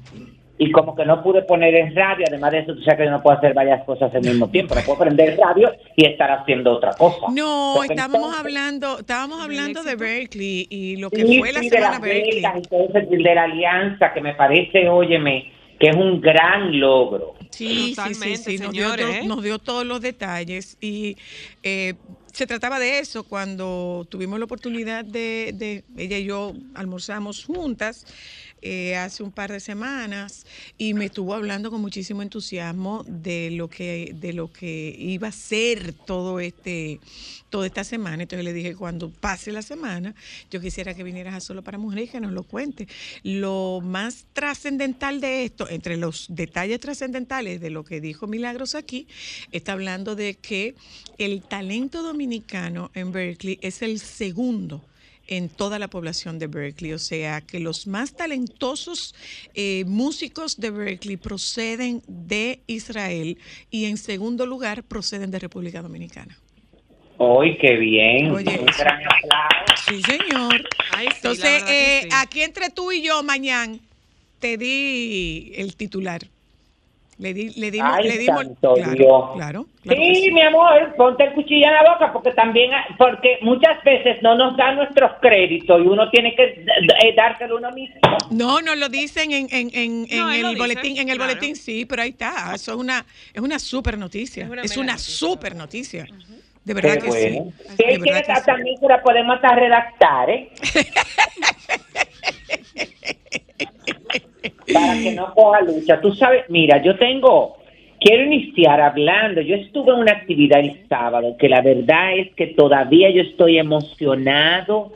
y como que no pude poner en radio, además de eso, tú sabes que yo no puedo hacer varias cosas al mismo tiempo, no puedo prender radio y estar haciendo otra cosa. No, Porque estábamos entonces- hablando, estábamos hablando de Berkeley y lo que Sí, fue la sí, de semana las Berkeley. becas y todo eso, de la alianza, que me parece, óyeme, que es un gran logro. Sí, sí, sí, sí, nos dio, señores, to- ¿eh? nos dio todos los detalles y eh, se trataba de eso cuando tuvimos la oportunidad de, de- ella y yo almorzamos juntas eh, hace un par de semanas y me estuvo hablando con muchísimo entusiasmo de lo que de lo que iba a ser todo este toda esta semana. Entonces le dije cuando pase la semana yo quisiera que vinieras a solo para mujeres y que nos lo cuente. Lo más trascendental de esto, entre los detalles trascendentales de lo que dijo Milagros aquí, está hablando de que el talento dominicano en Berkeley es el segundo en toda la población de Berkeley. O sea, que los más talentosos eh, músicos de Berkeley proceden de Israel y en segundo lugar proceden de República Dominicana. ¡Hoy qué bien! Oye, un gran aplauso. Sí, señor. Ay, sí, Entonces, eh, sí. aquí entre tú y yo, mañana, te di el titular. Le, di, le dimos, Ay, le dimos, claro, claro, claro que Sí, sí. mi amor, ponte el cuchillo en la boca porque también, porque muchas veces no nos dan nuestros créditos y uno tiene que eh, dárselo uno mismo. No, no lo dicen en, en, en, en No, lo el dice, boletín, en el claro. boletín sí, pero ahí está. Eso es una, es una super noticia. Es una Es una noticia. super noticia. De verdad Qué que bueno. sí. Si De él verdad quiere que sí. también se la podemos hasta redactar, ¿eh? *laughs* Para que no coja lucha. Tú sabes, mira, yo tengo, quiero iniciar hablando. Yo estuve en una actividad el sábado que la verdad es que todavía yo estoy emocionado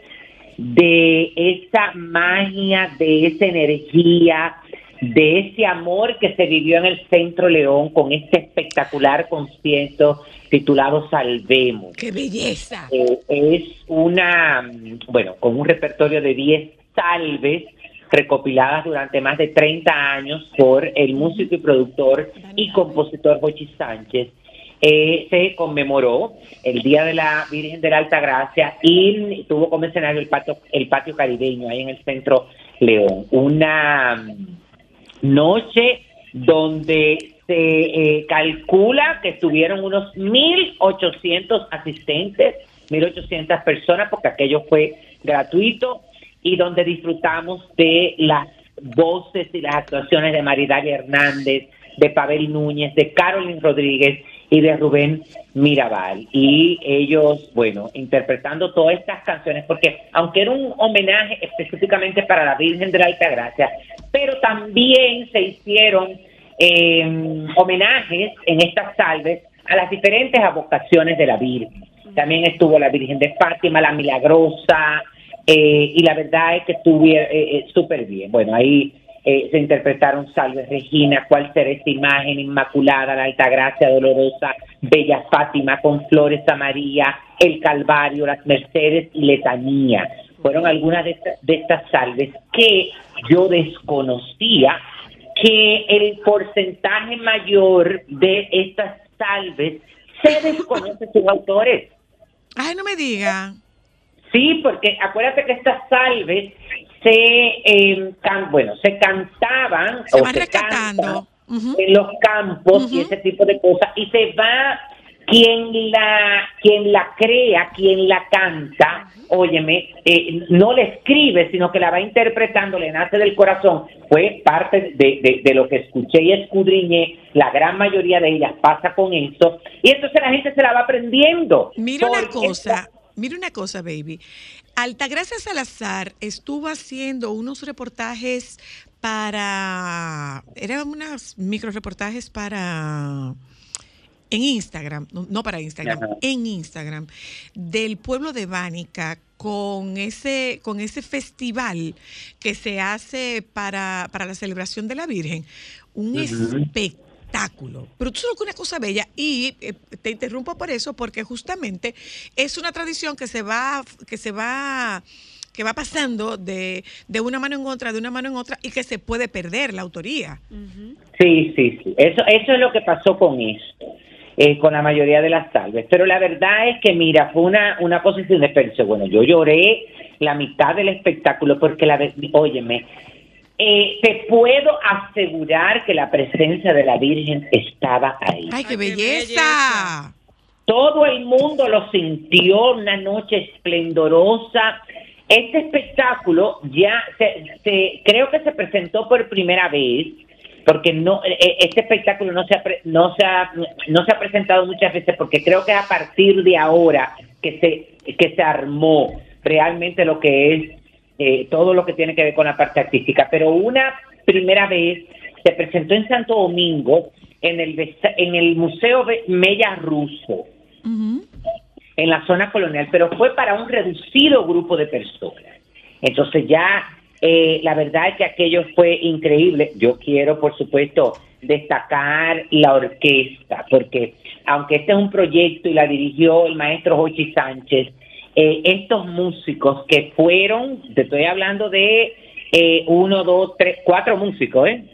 de esa magia, de esa energía, de ese amor que se vivió en el Centro León con este espectacular concierto titulado Salvemos. ¡Qué belleza! Eh, es una, mm, bueno, con un repertorio de 10 salves recopiladas durante más de 30 años por el músico y productor y compositor Jochi Sánchez. Eh, se conmemoró el Día de la Virgen de la Alta Gracia y tuvo como escenario el patio, el patio caribeño ahí en el centro León. Una noche donde se eh, calcula que estuvieron unos 1.800 asistentes, 1.800 personas, porque aquello fue gratuito, y donde disfrutamos de las voces y las actuaciones de Maridalia Hernández, de Pavel Núñez, de Carolyn Rodríguez y de Rubén Mirabal. Y ellos, bueno, interpretando todas estas canciones, porque aunque era un homenaje específicamente para la Virgen de la Altagracia, pero también se hicieron eh, homenajes en estas salves a las diferentes avocaciones de la Virgen. También estuvo la Virgen de Fátima, la Milagrosa, eh, y la verdad es que estuvo eh, eh, súper bien. Bueno, ahí eh, se interpretaron Salve Regina, Cuál será esta imagen inmaculada, la Altagracia Dolorosa, Bella Fátima, con Flores a María, El Calvario, las Mercedes y Letanía. Fueron algunas de, estas- de estas salves que yo desconocía que el porcentaje mayor de estas salves se desconoce sus autores. Ay, no me diga. Sí, porque acuérdate que estas salves se, eh, can- bueno, se cantaban Se o van se cantan en los campos y ese tipo de cosas y se va quien la quien la crea, quien la canta, óyeme, eh, no le escribe, sino que la va interpretando, le nace del corazón. Fue parte de, de- de lo que escuché y escudriñé, la gran mayoría de ellas pasa con eso, y entonces la gente se la va aprendiendo. Mira una cosa, mira una cosa, baby. Altagracia Salazar estuvo haciendo unos reportajes para, eran unos micro reportajes para, en Instagram, no, no para Instagram, Ajá. en Instagram, del pueblo de Bánica con ese, con ese festival que se hace para, para la celebración de la Virgen. Un espectáculo. Pero tú sabes que una cosa bella, y eh, te interrumpo por eso, porque justamente es una tradición que se va, que se va, que va pasando de, de una mano en otra, de una mano en otra, y que se puede perder la autoría. Sí, sí, sí. Eso, eso es lo que pasó con esto, eh, con la mayoría de las salves. Pero la verdad es que, mira, fue una, una posición de desperdicio. Bueno, yo lloré la mitad del espectáculo porque, la óyeme, eh, te puedo asegurar que la presencia de la Virgen estaba ahí. ¡Ay, qué belleza! Todo el mundo lo sintió, una noche esplendorosa. Este espectáculo ya se, se- creo que se presentó por primera vez, porque no eh, eh, este espectáculo no se ha no se ha, no se ha presentado muchas veces, porque creo que es a partir de ahora que se que se armó realmente lo que es eh, todo lo que tiene que ver con la parte artística. Pero una primera vez se presentó en Santo Domingo en el en el Museo Mella Russo en la zona colonial, pero fue para un reducido grupo de personas. Entonces ya eh, la verdad es que aquello fue increíble. Yo quiero, por supuesto, destacar la orquesta, porque aunque este es un proyecto y la dirigió el maestro Jochi Sánchez, eh, estos músicos que fueron, te estoy hablando de eh, uno, dos, tres, cuatro músicos, ¿eh?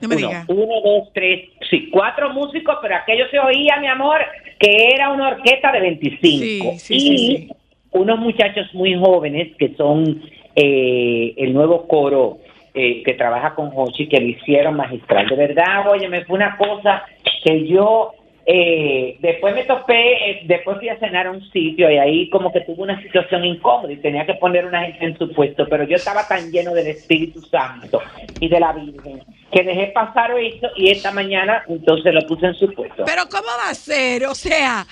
No me uno, diga. uno, dos, tres, sí, cuatro músicos, pero aquello se oía, mi amor, que era una orquesta de 25. Sí, sí, y sí, unos muchachos muy jóvenes que son eh, el nuevo coro eh, que trabaja con Hochi, que lo hicieron magistral. De verdad, oye, me fue una cosa que yo eh, después me topé, eh, después fui a cenar a un sitio y ahí como que tuve una situación incómoda y tenía que poner una gente en su puesto, pero yo estaba tan lleno del Espíritu Santo y de la Virgen que dejé pasar eso y esta mañana entonces lo puse en su puesto. Pero ¿cómo va a ser? O sea,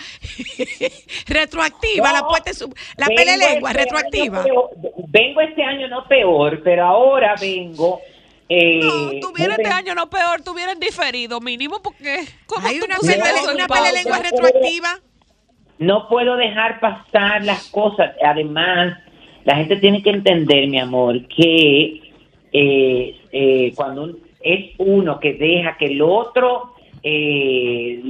*laughs* retroactiva, No, la puesta en su, la pele lengua, este retroactiva. año peor- vengo este año no peor, pero ahora vengo. Eh, Tuviera muy este año no peor, tuvieran diferido mínimo porque ¿cómo Hay una una pauta? pele lengua pauta. retroactiva. no puedo dejar pasar las cosas. Además, la gente tiene que entender, mi amor, que eh, eh, cuando es uno que deja que el otro eh,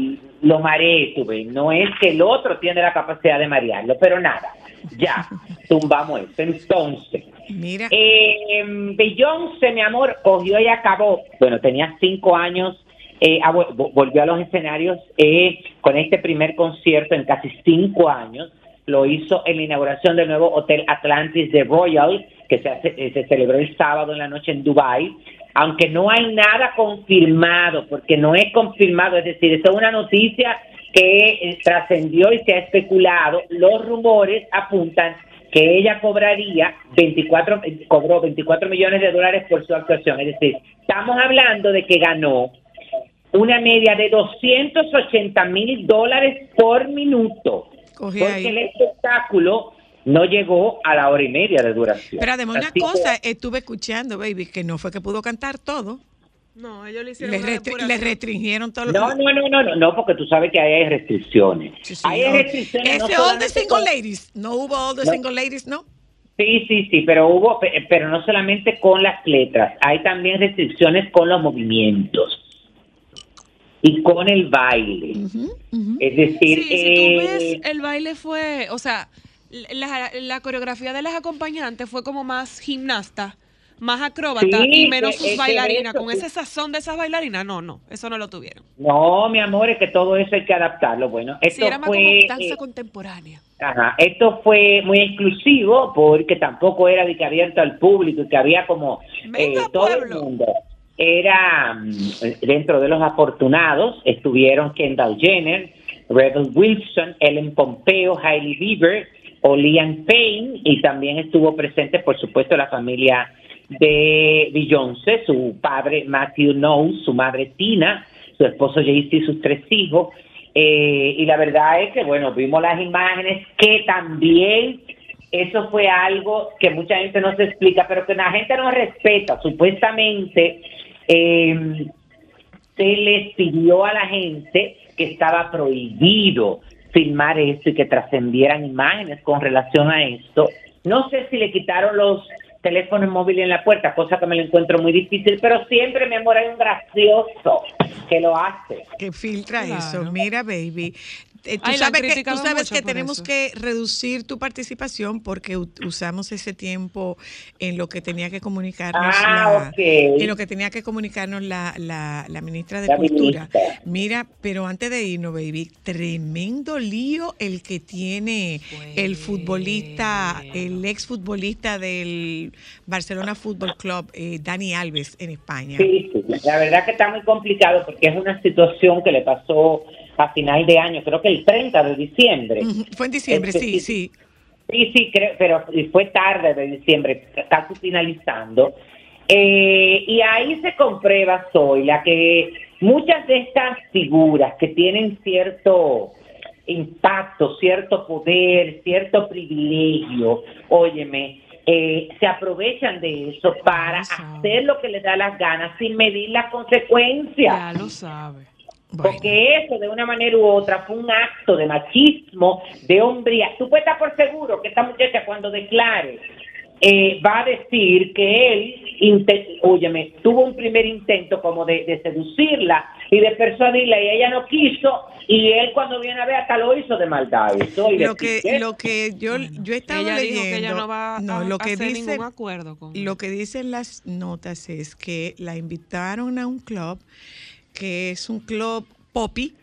lo maree, tú ves, no es que el otro tiene la capacidad de marearlo, pero nada, ya, tumbamos eso. Entonces, Mira, eh, Beyoncé, mi amor, cogió y acabó. Bueno, tenía cinco años, eh, ah, vol- vo- volvió a los escenarios eh, con este primer concierto en casi cinco años. Lo hizo en la inauguración del nuevo Hotel Atlantis de Royal, que se, hace- eh, se celebró el sábado en la noche en Dubai. Aunque no hay nada confirmado, porque no es confirmado, es decir, esto es una noticia que eh, trascendió y se ha especulado. Los rumores apuntan que ella cobraría 24, eh, cobró 24 millones de dólares por su actuación. Es decir, estamos hablando de que ganó una media de 280 mil dólares por minuto. Coge porque ahí. el espectáculo no llegó a la hora y media de duración. Pero además una que- cosa, estuve escuchando, baby, que no fue que pudo cantar todo. No, ellos le Le, restri- le restringieron todo lo No, no, no, no, no, no, porque tú sabes que ahí hay restricciones. Hay no. restricciones. no Ese All the Single con- Ladies. No hubo All the No. Single Ladies, ¿no? Sí, sí, sí, pero hubo, pe- pero no solamente con las letras, hay también restricciones con los movimientos y con el baile. Es decir, Sí, si tú eh, ves, el baile fue, o sea, la, la coreografía de las acompañantes fue como más gimnasta, más acróbata Sí, y menos que- sus es que bailarinas. Con ese sazón de esas bailarinas, no, no, eso no lo tuvieron. no, mi amor, es que todo eso hay que adaptarlo. Bueno, esto Sí, era más fue, como danza eh, contemporánea. Ajá, esto fue muy exclusivo porque tampoco era de que abierto al público y que había como eh, todo el mundo. Era mm, dentro de los afortunados estuvieron Kendall Jenner, Rebel Wilson, Ellen Pompeo, Hailey Bieber, Olian Payne y también estuvo presente, por supuesto, la familia de Beyoncé, su padre Matthew Knowles, su madre Tina, su esposo Jay-Z y sus tres hijos. Eh, y la verdad es que, bueno, vimos las imágenes que también eso fue algo que mucha gente no se explica, pero que la gente no respeta. Supuestamente eh, se les pidió a la gente que estaba prohibido filmar esto y que trascendieran imágenes con relación a esto. No sé si le quitaron los teléfonos móviles en la puerta, cosa que me lo encuentro muy difícil, pero siempre, mi amor, hay un gracioso que lo hace. Que filtra Claro. eso. Mira, baby. Eh, tú Ay, sabes, que, tú sabes que tenemos eso. que reducir tu participación porque u- usamos ese tiempo en lo que tenía que comunicarnos Ah, la, en lo que tenía que comunicarnos la, la, la ministra de La Cultura. ministra. Mira, pero antes de irnos, baby, tremendo lío el que tiene el futbolista, el exfutbolista del Barcelona Fútbol Club, eh, Dani Alves, en España. Sí, sí, la verdad que está muy complicado porque es una situación que le pasó a final de año, creo que el 30 de diciembre. Fue en diciembre, Este, sí, sí. Sí, sí, creo, pero fue tarde de diciembre, casi finalizando. Eh, y ahí se comprueba, Zoila, que muchas de estas figuras que tienen cierto impacto, cierto poder, cierto privilegio, óyeme, eh, se aprovechan de eso para hacer lo que les da las ganas sin medir las consecuencias. Ya lo sabe. Porque eso, de una manera u otra, fue un acto de machismo, de hombría. Tú puedes estar por seguro que esta muchacha cuando declare eh, va a decir que él, óyeme, tuvo un primer intento como de, de seducirla y de persuadirla y ella no quiso y él cuando viene a ver hasta lo hizo de maldad. Eso, y Lo decir que, lo que yo, yo estaba Ella dijo leyendo, que ella no va a- lo a que hacer dice, ningún acuerdo con lo que dicen las notas es que la invitaron a un club que es un club poppy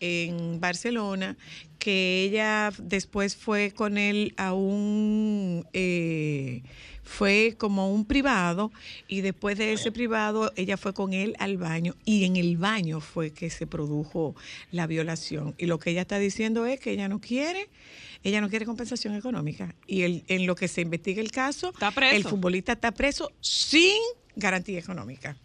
en Barcelona, que ella después fue con él a un eh, fue como un privado y después de ese privado ella fue con él al baño y en el baño fue que se produjo la violación. Y lo que ella está diciendo es que ella no quiere ella no quiere compensación económica. Y el, en lo que se investiga el caso el futbolista está preso sin garantía económica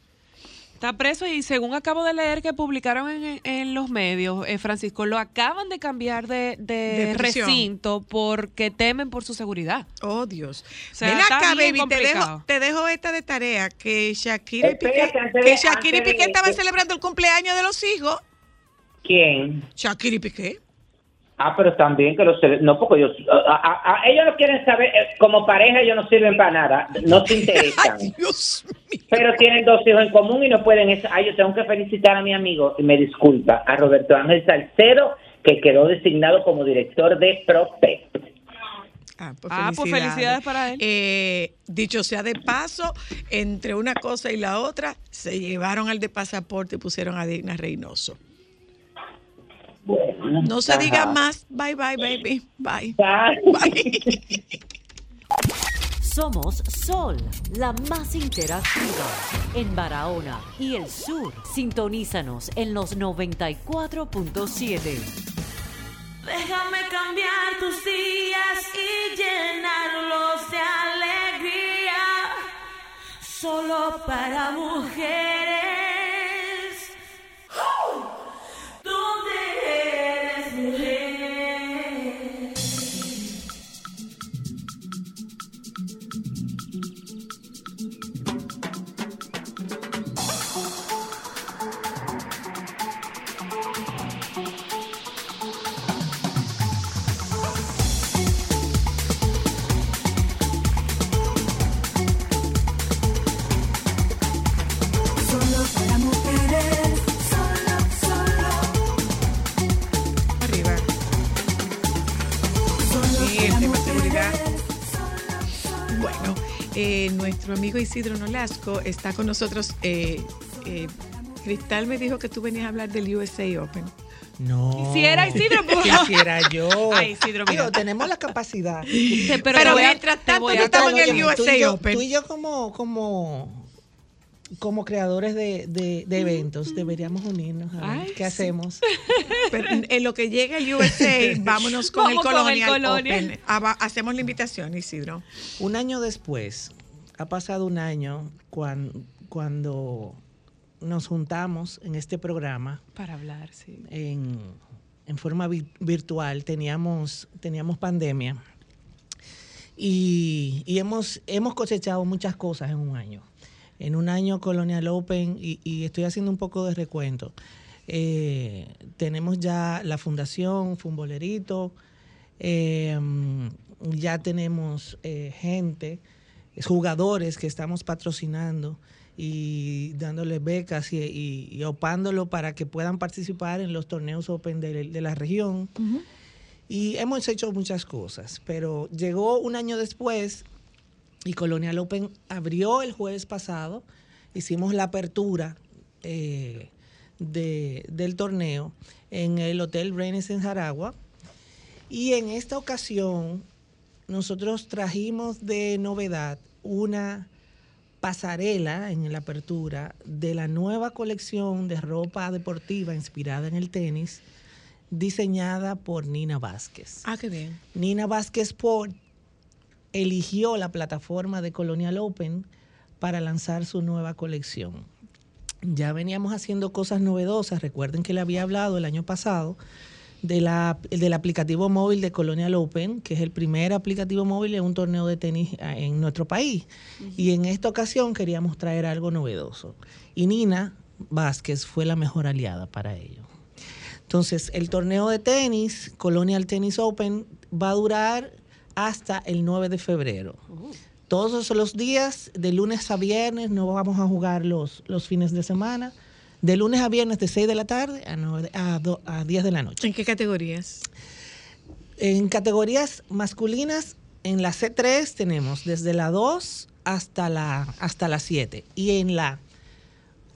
Está preso y según acabo de leer que publicaron en, en los medios, eh, Francisco, lo acaban de cambiar de, de De prisión. recinto porque temen por su seguridad. Oh, Dios. O sea, Ven acá, baby, te dejo, te dejo esta de tarea, que Shakira y Piqué, que Shakira y Piqué estaban celebrando el cumpleaños de los hijos. ¿Quién? Shakira y Piqué. Ah, pero también que los... No, porque ellos... a- a- a- ellos no quieren saber... eh, Como pareja ellos no sirven para nada. No se *laughs* interesan. Pero tienen dos hijos en común y no pueden... eso. Ay, yo tengo que felicitar a mi amigo, y me disculpa, a Roberto Ángel Salcedo, que quedó designado como director de Protect. Ah, Ah, pues felicidades para él. Eh, dicho sea de paso, entre una cosa y la otra, se llevaron al de pasaporte y pusieron a Digna Reynoso. No se diga más. Bye, bye, baby. Bye. *laughs* Somos Sol, la más interactiva en Barahona y el sur. Sintonízanos en los 94.7. Déjame cambiar tus días y llenarlos de alegría. Solo para mujeres. Bueno, nuestro amigo Isidro Nolasco está con nosotros. Eh, eh, Cristal me dijo que tú venías a hablar del USA Open. No. Quisiera, Isidro, *laughs* pues. Quisiera yo. Ay, Isidro, mira. Digo, tenemos la capacidad. Pero, mientras tanto, a- estaba en el USA yo- Open. Tú y yo como, como, como creadores de, de- de eventos deberíamos unirnos. A ver Ay, ¿Qué sí. hacemos? *laughs* Pero en, lo que llega el USA, *laughs* vámonos con el con el Colonial. Open. Ah, Hacemos la invitación, Isidro. Un año después, ha pasado un año cuan- cuando nos juntamos en este programa Para hablar, sí. en, en forma vi- virtual, teníamos, teníamos pandemia y, y hemos, hemos cosechado muchas cosas en un año. En un año Colonial Open, y, y estoy haciendo un poco de recuento, eh, tenemos ya la fundación Fumbolerito, eh, ya tenemos eh, gente, jugadores que estamos patrocinando y dándoles becas y, y, y opándolo para que puedan participar en los torneos Open de, de la región. Y hemos hecho muchas cosas, pero llegó un año después y Colonial Open abrió el jueves pasado, hicimos la apertura eh, de- del torneo en el Hotel Reines en Jaragua. Y en esta ocasión nosotros trajimos de novedad una pasarela en la apertura de la nueva colección de ropa deportiva inspirada en el tenis, diseñada por Nina Vázquez. Ah, qué bien. Nina Vázquez Sport eligió la plataforma de Colonial Open para lanzar su nueva colección. Ya veníamos haciendo cosas novedosas. Recuerden que le había hablado el año pasado de la- del aplicativo móvil de Colonial Open, que es el primer aplicativo móvil en un torneo de tenis ah, en nuestro país. Y en esta ocasión queríamos traer algo novedoso. Y Nina Vázquez fue la mejor aliada para ello. Entonces, el torneo de tenis, Colonial Tennis Open, va a durar hasta el 9 de febrero. Todos los días, de lunes a viernes, no vamos a jugar los, los fines de semana. De lunes a viernes, de 6 de la tarde a, 9 de- a, do- a 10 de la noche. ¿En qué categorías? En categorías masculinas, en la C3 tenemos desde la 2 hasta la, hasta la 7. Y en la,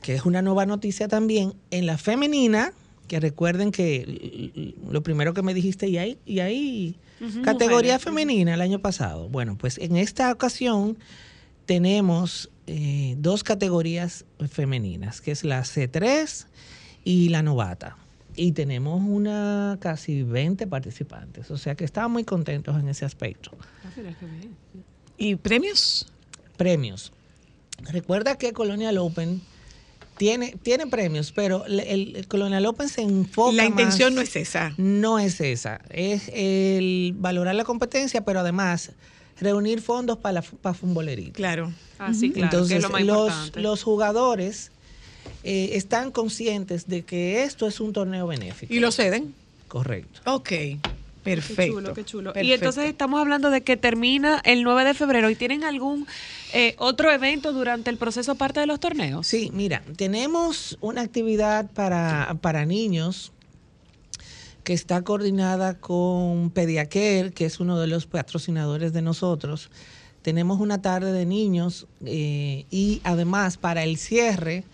que es una nueva noticia también, en la femenina, que recuerden que lo primero que me dijiste, y ahí, y ahí Ujú, categoría mujeres. femenina el año pasado. Bueno, pues en esta ocasión tenemos eh, dos categorías femeninas, que es la C3 y la novata. Y tenemos una casi 20 participantes, o sea que estamos muy contentos en ese aspecto. ¿Y premios? Premios. Recuerda que Colonial Open tiene, tiene premios, pero el, el- Colonial Open se enfoca La intención más- no es esa. No es esa. Es el valorar la competencia, pero además reunir fondos para, la, para. Claro. Ah, sí, claro, que Entonces, es lo más los, importante. los jugadores eh, están conscientes de que esto es un torneo benéfico. ¿Y lo ceden? Correcto. Ok, perfecto. Qué chulo, qué chulo. Y entonces estamos hablando de que termina el 9 de febrero y tienen algún eh, otro evento durante el proceso aparte de los torneos. Sí, mira, tenemos una actividad para, para niños que está coordinada con Pediacare, que es uno de los patrocinadores de nosotros. Tenemos una tarde de niños eh, y además para el cierre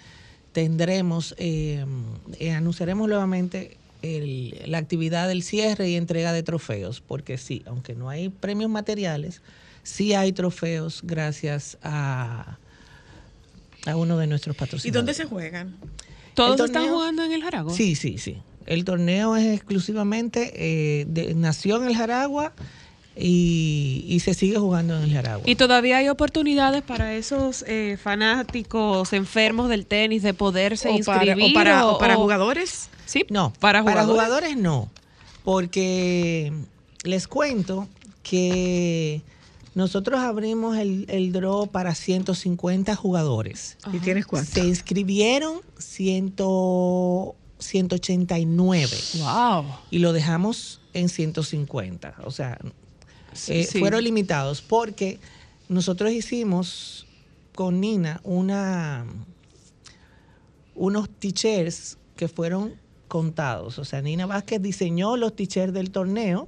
tendremos, eh, eh, anunciaremos nuevamente el- la actividad del cierre y entrega de trofeos, porque sí, aunque no hay premios materiales, sí hay trofeos gracias a, a uno de nuestros ¿Y patrocinadores. dónde se juegan? ¿Todos están jugando en el Jarago? Sí, sí, sí. El torneo es exclusivamente, eh, de- nació en el Jaragua y, y se sigue jugando en el Jaragua. Y todavía hay oportunidades para esos eh, fanáticos enfermos del tenis de poderse O para- inscribir. o para- o para jugadores. Sí, No, para para jugadores. jugadores no, porque les cuento que nosotros abrimos el, el draw para 150 jugadores. ¿Y tienes cuánto? Se inscribieron 100, 189. Wow. Y lo dejamos en 150. O sea, Sí, eh, sí. fueron limitados porque nosotros hicimos con Nina una unos t-shirts que fueron contados. O sea, Nina Vázquez diseñó los t-shirts del torneo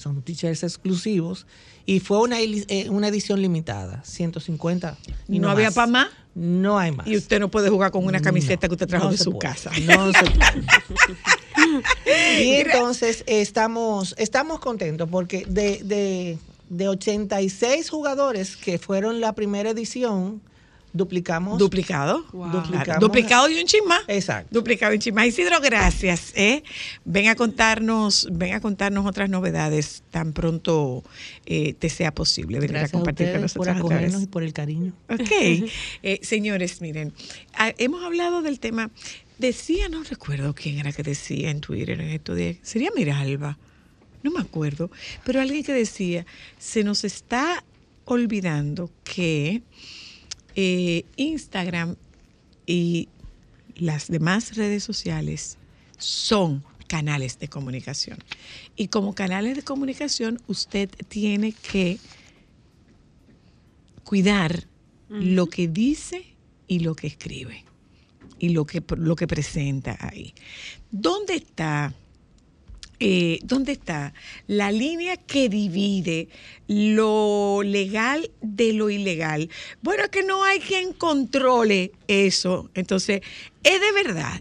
son t-shirts exclusivos. Y fue una, eh, una edición limitada, 150. ¿Y no había más. pa' más? No hay más. Y usted no puede jugar con una camiseta que usted trajo no de su puede. casa. No se puede. *laughs* y entonces estamos, estamos contentos porque de, de, de 86 jugadores que fueron la primera edición, duplicamos. Duplicado. Duplicamos. Claro, Duplicado y un chismá. Exacto. Duplicado y un chismá. Isidro, gracias. ¿eh? Ven a contarnos, ven a contarnos otras novedades tan pronto eh, te sea posible. Venir Gracias a a compartir con por nosotros través. acogernos y por el cariño. Ok. *laughs* Eh, señores, miren, ah, hemos hablado del tema. Decía, no recuerdo quién era que decía en Twitter en esto de. Sería Miralba. No me acuerdo. Pero alguien que decía, se nos está olvidando que eh, Instagram y las demás redes sociales son canales de comunicación. Y como canales de comunicación, usted tiene que cuidar lo que dice y lo que escribe y lo que, lo que presenta ahí. ¿Dónde está, eh, ¿dónde está la línea que divide lo legal de lo ilegal? Bueno, es que no hay quien controle eso. Entonces, es de verdad.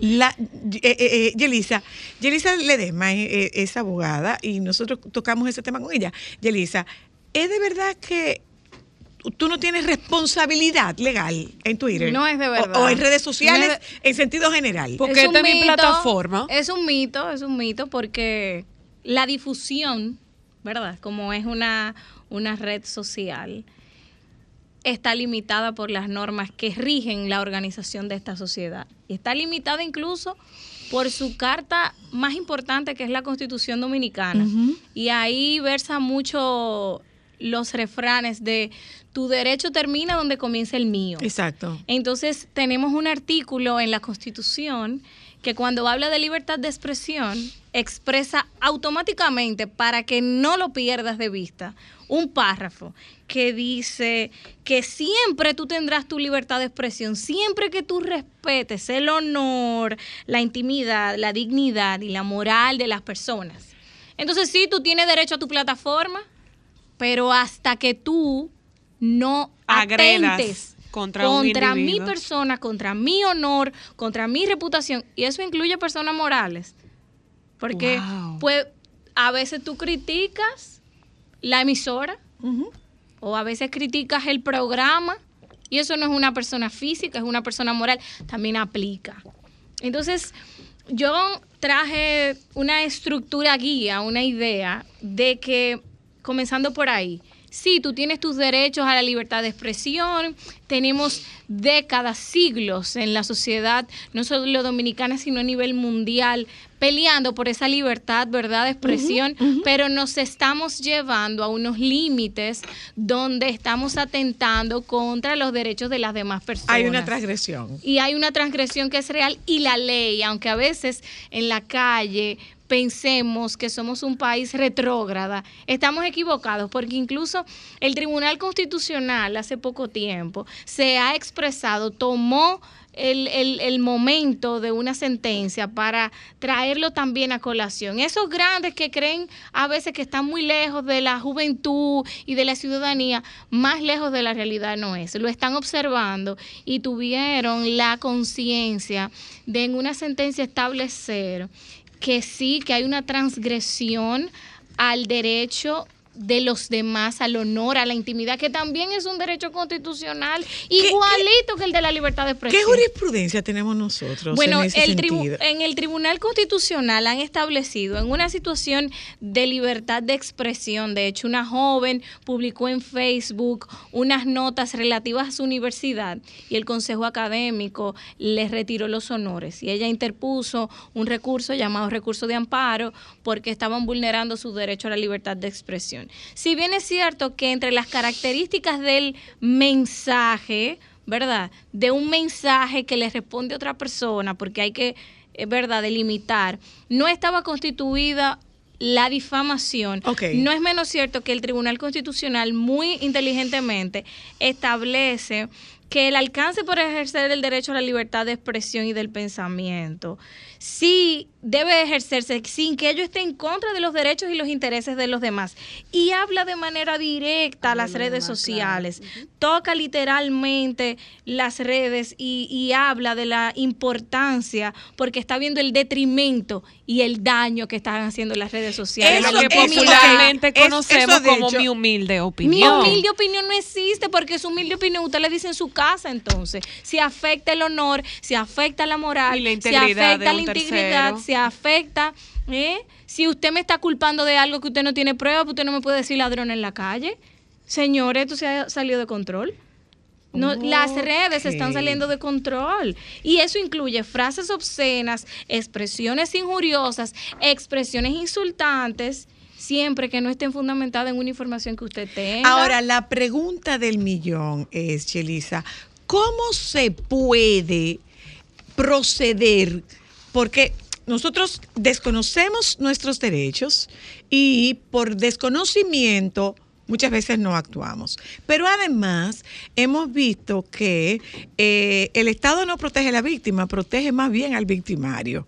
La, eh, eh, eh, Yelisa, Yelisa Ledesma es, es- es abogada y nosotros tocamos ese tema con ella. Yelisa, ¿es de verdad que tú no tienes responsabilidad legal en Twitter? No es de O- verdad. O, en redes sociales No en sentido general. Es un mito, Es un mito, es un mito porque la difusión, ¿verdad? Como es una, una red social, está limitada por las normas que rigen la organización de esta sociedad. Y está limitada incluso por su carta más importante, que es la Constitución Dominicana. Y ahí versa mucho los refranes de tu derecho termina donde comienza el mío. Exacto. Entonces tenemos un artículo en la Constitución que cuando habla de libertad de expresión expresa automáticamente, para que no lo pierdas de vista, un párrafo que dice que siempre tú tendrás tu libertad de expresión, siempre que tú respetes el honor, la intimidad, la dignidad y la moral de las personas. Entonces sí, tú tienes derecho a tu plataforma, pero hasta que tú no Agredas atentes contra un mi persona, contra mi honor, contra mi reputación, y eso incluye personas morales. Porque Wow. pues a veces tú criticas la emisora o a veces criticas el programa y eso no es una persona física, es una persona moral, también aplica. Entonces, yo traje una estructura guía, una idea de que, comenzando por ahí, sí, tú tienes tus derechos a la libertad de expresión, tenemos décadas, siglos en la sociedad, no solo dominicana, sino a nivel mundial, peleando por esa libertad, ¿verdad?, de expresión, pero nos estamos llevando a unos límites donde estamos atentando contra los derechos de las demás personas. Hay una transgresión. Y hay una transgresión que es real y la ley, aunque a veces en la calle pensemos que somos un país retrógrada, estamos equivocados porque incluso el Tribunal Constitucional hace poco tiempo se ha expresado, tomó el, el- el momento de una sentencia para traerlo también a colación. Esos grandes que creen a veces que están muy lejos de la juventud y de la ciudadanía, más lejos de la realidad no es. Lo están observando y tuvieron la conciencia de en una sentencia establecer que sí, que hay una transgresión al derecho de los demás, al honor, a la intimidad, que también es un derecho constitucional, igualito que el de la libertad de ¿Qué expresión. jurisprudencia tenemos nosotros Bueno, en ese el tribu- en el Tribunal Constitucional han establecido en una situación de libertad de expresión, de hecho una joven publicó en Facebook unas notas relativas a su universidad y el Consejo Académico le retiró los honores y ella interpuso un recurso llamado recurso de amparo porque estaban vulnerando su derecho a la libertad de expresión. Si bien es cierto que entre las características del mensaje, ¿verdad? De un mensaje que le responde a otra persona, porque hay que, es verdad, delimitar, no estaba constituida la difamación. No es menos cierto que el Tribunal Constitucional muy inteligentemente establece que el alcance por ejercer el derecho a la libertad de expresión y del pensamiento sí debe ejercerse sin que ello esté en contra de los derechos y los intereses de los demás. Y habla de manera directa a las redes sociales, toca literalmente las redes y, y habla de la importancia porque está viendo el detrimento y el daño que están haciendo las redes sociales. Eso Lo que popularmente popularmente es- conocemos eso de como hecho- mi humilde mi opinión. humilde opinión no existe porque su humilde opinión usted le dice en su casa entonces. Si afecta el honor, si afecta la moral, Y la si integridad afecta de la un integridad, si afecta... ¿eh? Si usted me está culpando de algo que usted no tiene prueba, usted no me puede decir ladrón en la calle. Señores, esto se ha salido de control. No, Las redes están saliendo de control y eso incluye frases obscenas, expresiones injuriosas, expresiones insultantes, siempre que no estén fundamentadas en una información que usted tenga. Ahora, la pregunta del millón es, Chelisa, ¿cómo se puede proceder? Porque nosotros desconocemos nuestros derechos y por desconocimiento muchas veces no actuamos. Pero además hemos visto que eh, el Estado no protege a la víctima, protege más bien al victimario.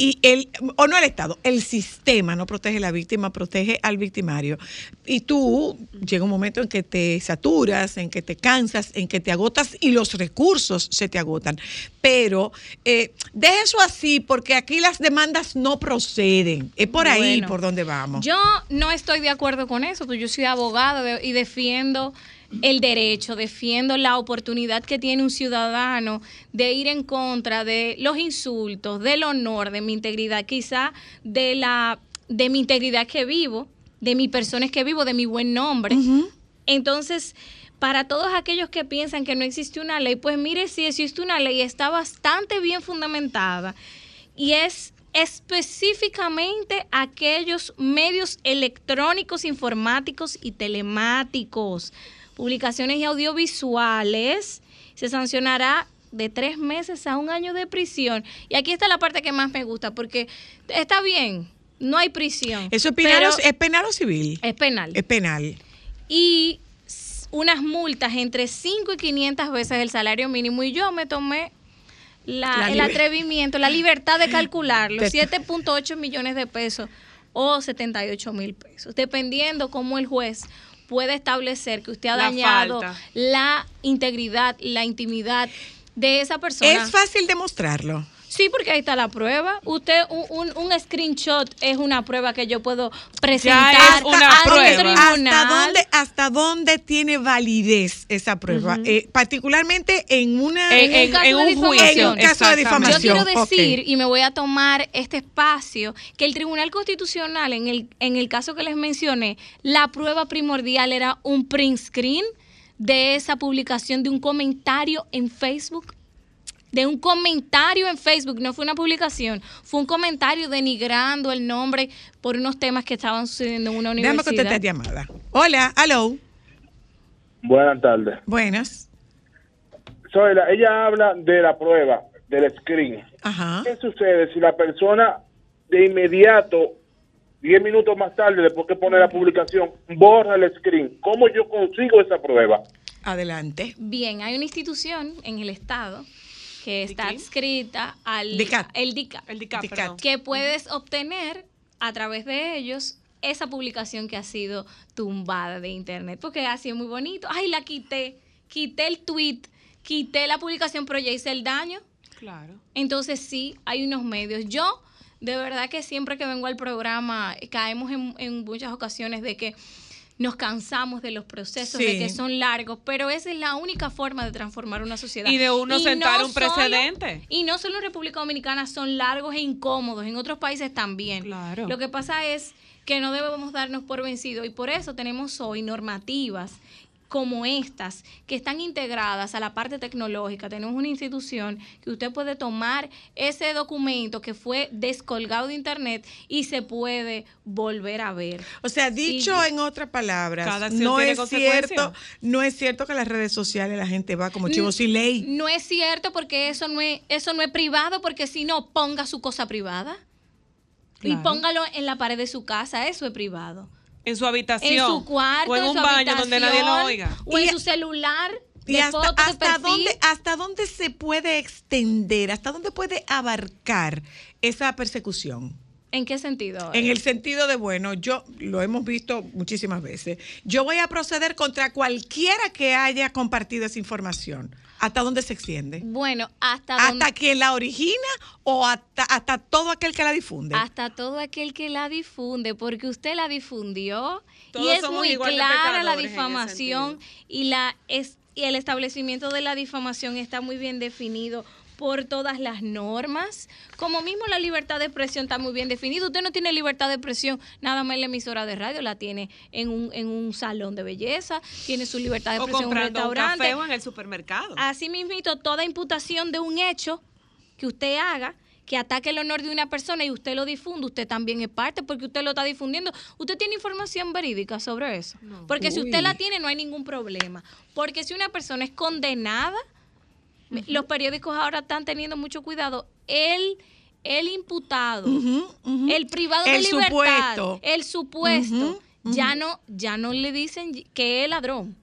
Y el, o no el Estado, el sistema no protege a la víctima, protege al victimario. Y tú llega un momento en que te saturas, en que te cansas, en que te agotas y los recursos se te agotan. Pero eh, deja eso así porque aquí las demandas no proceden. Es por ahí Bueno, por donde vamos. Yo no estoy de acuerdo con eso, pues yo soy abogada de- y defiendo el derecho, defiendo la oportunidad que tiene un ciudadano de ir en contra de los insultos, del honor, de mi integridad, quizá de la de mi integridad que vivo, de mi persona que vivo, de mi buen nombre. Entonces, para todos aquellos que piensan que no existe una ley, pues mire, si existe una ley, está bastante bien fundamentada y es específicamente aquellos medios electrónicos, informáticos y telemáticos, publicaciones y audiovisuales, se sancionará de tres meses a un año de prisión. Y aquí está la parte que más me gusta, porque está bien, no hay prisión. ¿Eso es penal, o, ¿es penal o civil? es penal Es penal. y unas multas entre 5 y 500 veces el salario mínimo. Y yo me tomé la- La el atrevimiento, la libertad de *laughs* calcularlo, Te- 7.8 millones de pesos o 78 mil pesos, dependiendo cómo el juez puede establecer que usted ha La dañado falta. la integridad, la intimidad de esa persona. Es fácil demostrarlo. Sí, porque ahí está la prueba. Usted, un, un- un screenshot es una prueba que yo puedo presentar es una prueba. ¿Hasta dónde, ¿Hasta dónde tiene validez esa prueba? Eh, particularmente en una En- en- un juicio, En un caso de difamación. Yo quiero decir, y me voy a tomar este espacio, que el Tribunal Constitucional, en el, en el caso que les mencioné, la prueba primordial era un print screen de esa publicación de un comentario en Facebook. De un comentario en Facebook, no fue una publicación, fue un comentario denigrando el nombre por unos temas que estaban sucediendo en una Déjame universidad. contestar llamada. Hola, hello. Buenas tardes. Buenas. Soy la- ella habla de la prueba, del screen. Ajá. ¿Qué sucede si la persona de inmediato, 10 minutos más tarde, después que pone la publicación, borra el screen? ¿Cómo yo consigo esa prueba? Adelante. Bien, hay una institución en el Estado que está adscrita al DICAT. el DICAT, El DICAP, DICAT. que puedes obtener a través de ellos esa publicación que ha sido tumbada de internet, porque ha sido muy bonito. Ay, la quité, quité el tweet, quité la publicación, pero ya hice el daño. Claro. Entonces sí, hay unos medios. Yo, de verdad que siempre que vengo al programa, caemos en, en muchas ocasiones de que nos cansamos de los procesos, de que son largos, pero esa es la única forma de transformar una sociedad. Y de uno sentar un solo- precedente. y no solo en República Dominicana son largos e incómodos, en otros países también. Claro. Lo que pasa es que no debemos darnos por vencidos y por eso tenemos hoy normativas como estas, que están integradas a la parte tecnológica. Tenemos una institución que usted puede tomar ese documento que fue descolgado de internet y se puede volver a ver. O sea, dicho Sí. en otras palabras, no es cierto, no es cierto que en las redes sociales la gente va como chivo sin ley. No es cierto porque eso no es, eso no es privado, porque si no, ponga su cosa privada. Y póngalo en la pared de su casa, eso es privado. En su habitación. En su cuarto, O en en un su baño donde nadie lo oiga. O en su celular, ¿Y de hasta, dónde, hasta dónde se puede extender, hasta dónde puede abarcar esa persecución? ¿En qué sentido? En el sentido de, bueno, yo lo hemos visto muchísimas veces. Yo voy a proceder contra cualquiera que haya compartido esa información. ¿Hasta dónde se extiende? Bueno, hasta ¿Hasta donde- quien la origina o hasta, hasta todo aquel que la difunde? hasta todo aquel que la difunde, porque usted la difundió y es somos muy clara la difamación y la es, y el establecimiento de la difamación está muy bien definido por todas las normas, como mismo la libertad de expresión está muy bien definido. Usted no tiene libertad de expresión nada más en la emisora de radio, la tiene en un, en un salón de belleza, tiene su libertad de O expresión en un comprando un restaurante. café o en el supermercado. Así mismito, toda imputación de un hecho que usted haga que ataque el honor de una persona y usted lo difunde, usted también es parte porque usted lo está difundiendo. Usted tiene información verídica sobre eso. Porque si usted la tiene, no hay ningún problema. Porque si una persona es condenada, los periódicos ahora están teniendo mucho cuidado. El, el imputado, el privado de libertad, supuesto. el supuesto, ya no, ya no le dicen que es ladrón.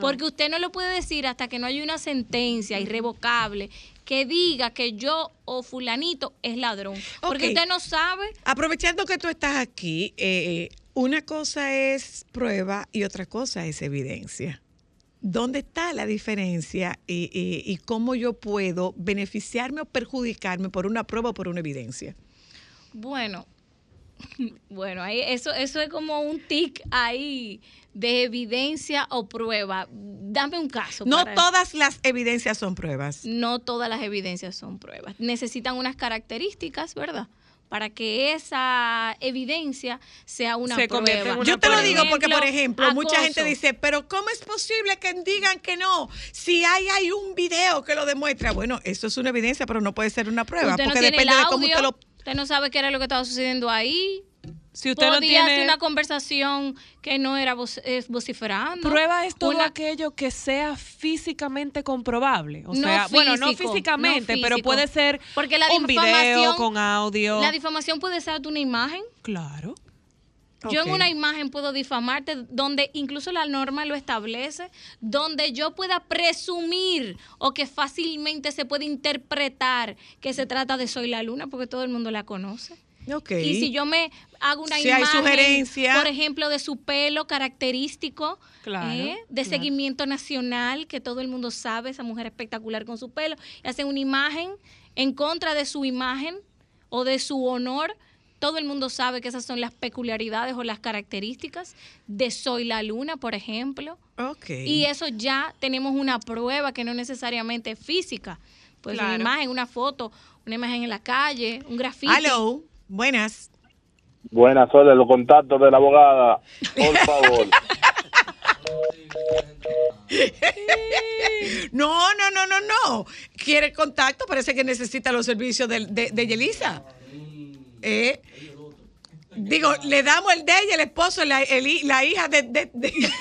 Porque usted no lo puede decir hasta que no haya una sentencia irrevocable que diga que yo o fulanito es ladrón. Porque usted no sabe. Aprovechando que tú estás aquí, eh, una cosa es prueba y otra cosa es evidencia. ¿Dónde está la diferencia y, y- y cómo yo puedo beneficiarme o perjudicarme por una prueba o por una evidencia? Bueno, *laughs* bueno, ahí eso, eso es como un tic ahí de evidencia o prueba. Dame un caso. No para- todas las evidencias son pruebas. No todas las evidencias son pruebas. Necesitan unas características, ¿verdad? Para que esa evidencia sea una Se prueba. una Yo te lo digo porque, por ejemplo, mucha gente dice, pero ¿cómo es posible que digan que no? Si hay, hay un video que lo demuestra. Bueno, eso es una evidencia, pero no puede ser una prueba, Usted no porque tiene depende el de cómo usted lo... usted no sabe qué era lo que estaba sucediendo ahí. Si usted no tiene- hacer una conversación que no era voc- vociferando. Prueba es todo Una- aquello que sea físicamente comprobable. O No sea, bueno, no físico, físicamente, no pero físico. puede ser Porque la un video difamación- con audio. La difamación puede ser de una imagen. Claro. Yo en Ok. una imagen puedo difamarte donde incluso la norma lo establece, donde yo pueda presumir o que fácilmente se puede interpretar que se trata de Soy la Luna porque todo el mundo la conoce. Y si yo me hago una Si imagen, por ejemplo, de su pelo característico, Claro, ¿eh? de claro. seguimiento nacional, que todo el mundo sabe, esa mujer espectacular con su pelo, y hacen una imagen en contra de su imagen o de su honor, todo el mundo sabe que esas son las peculiaridades o las características de Soy la Luna, por ejemplo. Y eso ya tenemos una prueba que no necesariamente es física. Pues una imagen, una foto, una imagen en la calle, un grafiti. Hello, buenas. Buenas, Sole, los contactos de la abogada, por *laughs* favor. *laughs* No, no, no, no, no. Quiere contacto, parece que necesita los servicios de, de, de Yelisa. Eh, digo, le damos el de ella, el esposo, la, el la hija de... de- de- *laughs*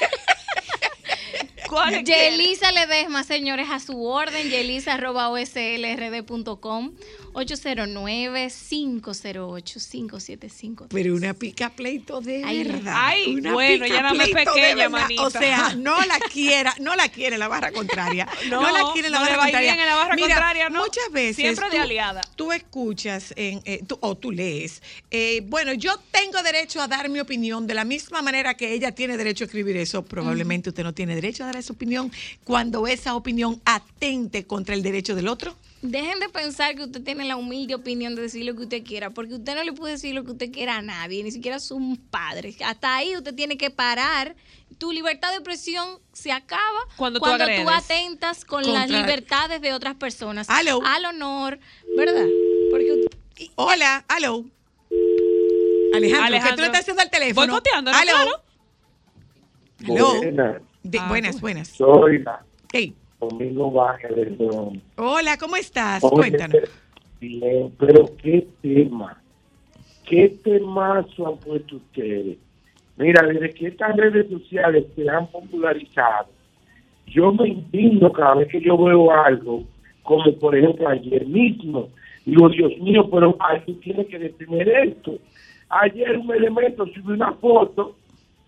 Yelisa Ledesma, señores, a su orden, yelisa.oslrd.com, 809-508-5753. Pero una pica pleito de Ay, verdad. ay, Una bueno, ya pleito de pequeña, manita. O sea, no la quiera, no la quiere la barra contraria. No, *laughs* No, la quiere la no barra contraria. en la barra Mira, contraria, ¿no? Muchas veces. Siempre de tú- aliada. Tú escuchas en, eh, tú- o tú lees. eh, bueno, yo tengo derecho a dar mi opinión de la misma manera que ella tiene derecho a escribir eso. Probablemente usted no tiene derecho a dar esa opinión cuando esa opinión atente contra el derecho del otro. Dejen de pensar que usted tiene la humilde opinión de decir lo que usted quiera, porque usted no le puede decir lo que usted quiera a nadie, ni siquiera a sus padres. Hasta ahí usted tiene que parar. Tu libertad de expresión se acaba Cuando tú atentas con las libertades de otras personas. Aló. Al honor, ¿verdad? Porque Hola, aló. Alejandro, ¿qué tú le estás haciendo al teléfono? ¿no? Aló. Claro. Aló. Buenas, De- Ah, buenas, buenas. soy la Hey, Domingo Vázquez de León. hola, ¿cómo estás? Oye, Cuéntanos. Bien, pero qué tema, qué temazo han puesto ustedes. Mira, desde que estas redes sociales se han popularizado, yo me indigno cada vez que yo veo algo, como por ejemplo ayer mismo. Digo, Dios mío, pero alguien tiene que detener esto. Ayer un elemento subió una foto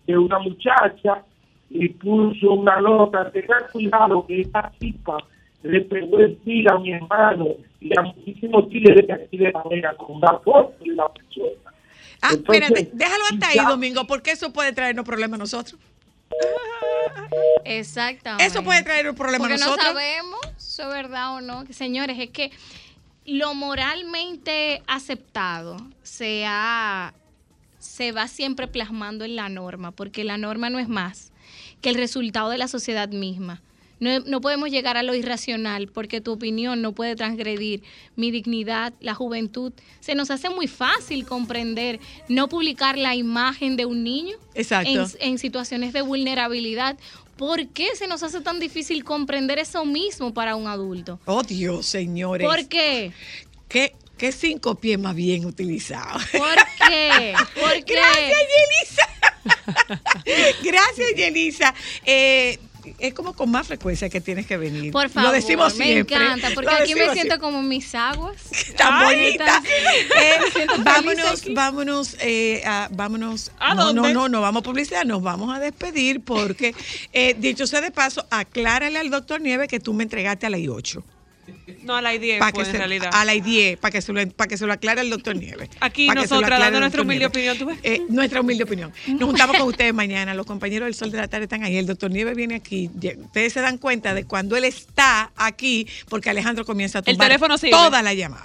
de una muchacha y puso una nota, tengan cuidado que esta tipa le pegó el tiro a mi hermano y a muchísimos chiles de aquí de la Vega con una foto de la persona. Ah, Entonces, espérate, déjalo hasta ahí, ya- Domingo, porque eso puede traernos problemas a nosotros. Exactamente. Eso puede traer un problema a nosotros. no sabemos si es verdad o no. Señores, es que lo moralmente aceptado se, ha- se va siempre plasmando en la norma, porque la norma no es más que el resultado de la sociedad misma. No, no podemos llegar a lo irracional porque tu opinión no puede transgredir mi dignidad, la juventud. Se nos hace muy fácil comprender no publicar la imagen de un niño en, en situaciones de vulnerabilidad. ¿Por qué se nos hace tan difícil comprender eso mismo para un adulto? Oh, Dios, señores. ¿Por qué? ¿Qué, qué cinco pies más bien utilizados? ¿Por qué? ¿Por *laughs* qué? Gracias, Yelisa. *laughs* Gracias, Yelisa. Eh, es como con más frecuencia que tienes que venir. Por favor, Lo decimos me siempre. encanta, porque Lo aquí me siento siempre. como mis aguas. *laughs* Tan Ay, bonita. tan- Eh, *laughs* me vámonos, vámonos, eh, a- vámonos. ¿A no, dónde? no, no, no vamos a publicidad, nos vamos a despedir porque, eh, dicho sea de paso, aclárale al doctor Nieves que tú me entregaste a las 8. No, a la idea Para fue que en se, realidad. a las 10, para que, se lo, para que se lo aclare el doctor Nieves. Aquí se nosotras dando el nuestra humilde Nieves. opinión, ¿tú ves? Eh, nuestra humilde opinión. Nos juntamos con *laughs* ustedes mañana. Los compañeros del Sol de la Tarde están ahí. El doctor Nieves viene aquí. Ustedes se dan cuenta de cuando él está aquí, porque Alejandro comienza a El tomar teléfono sirve. toda la llamada.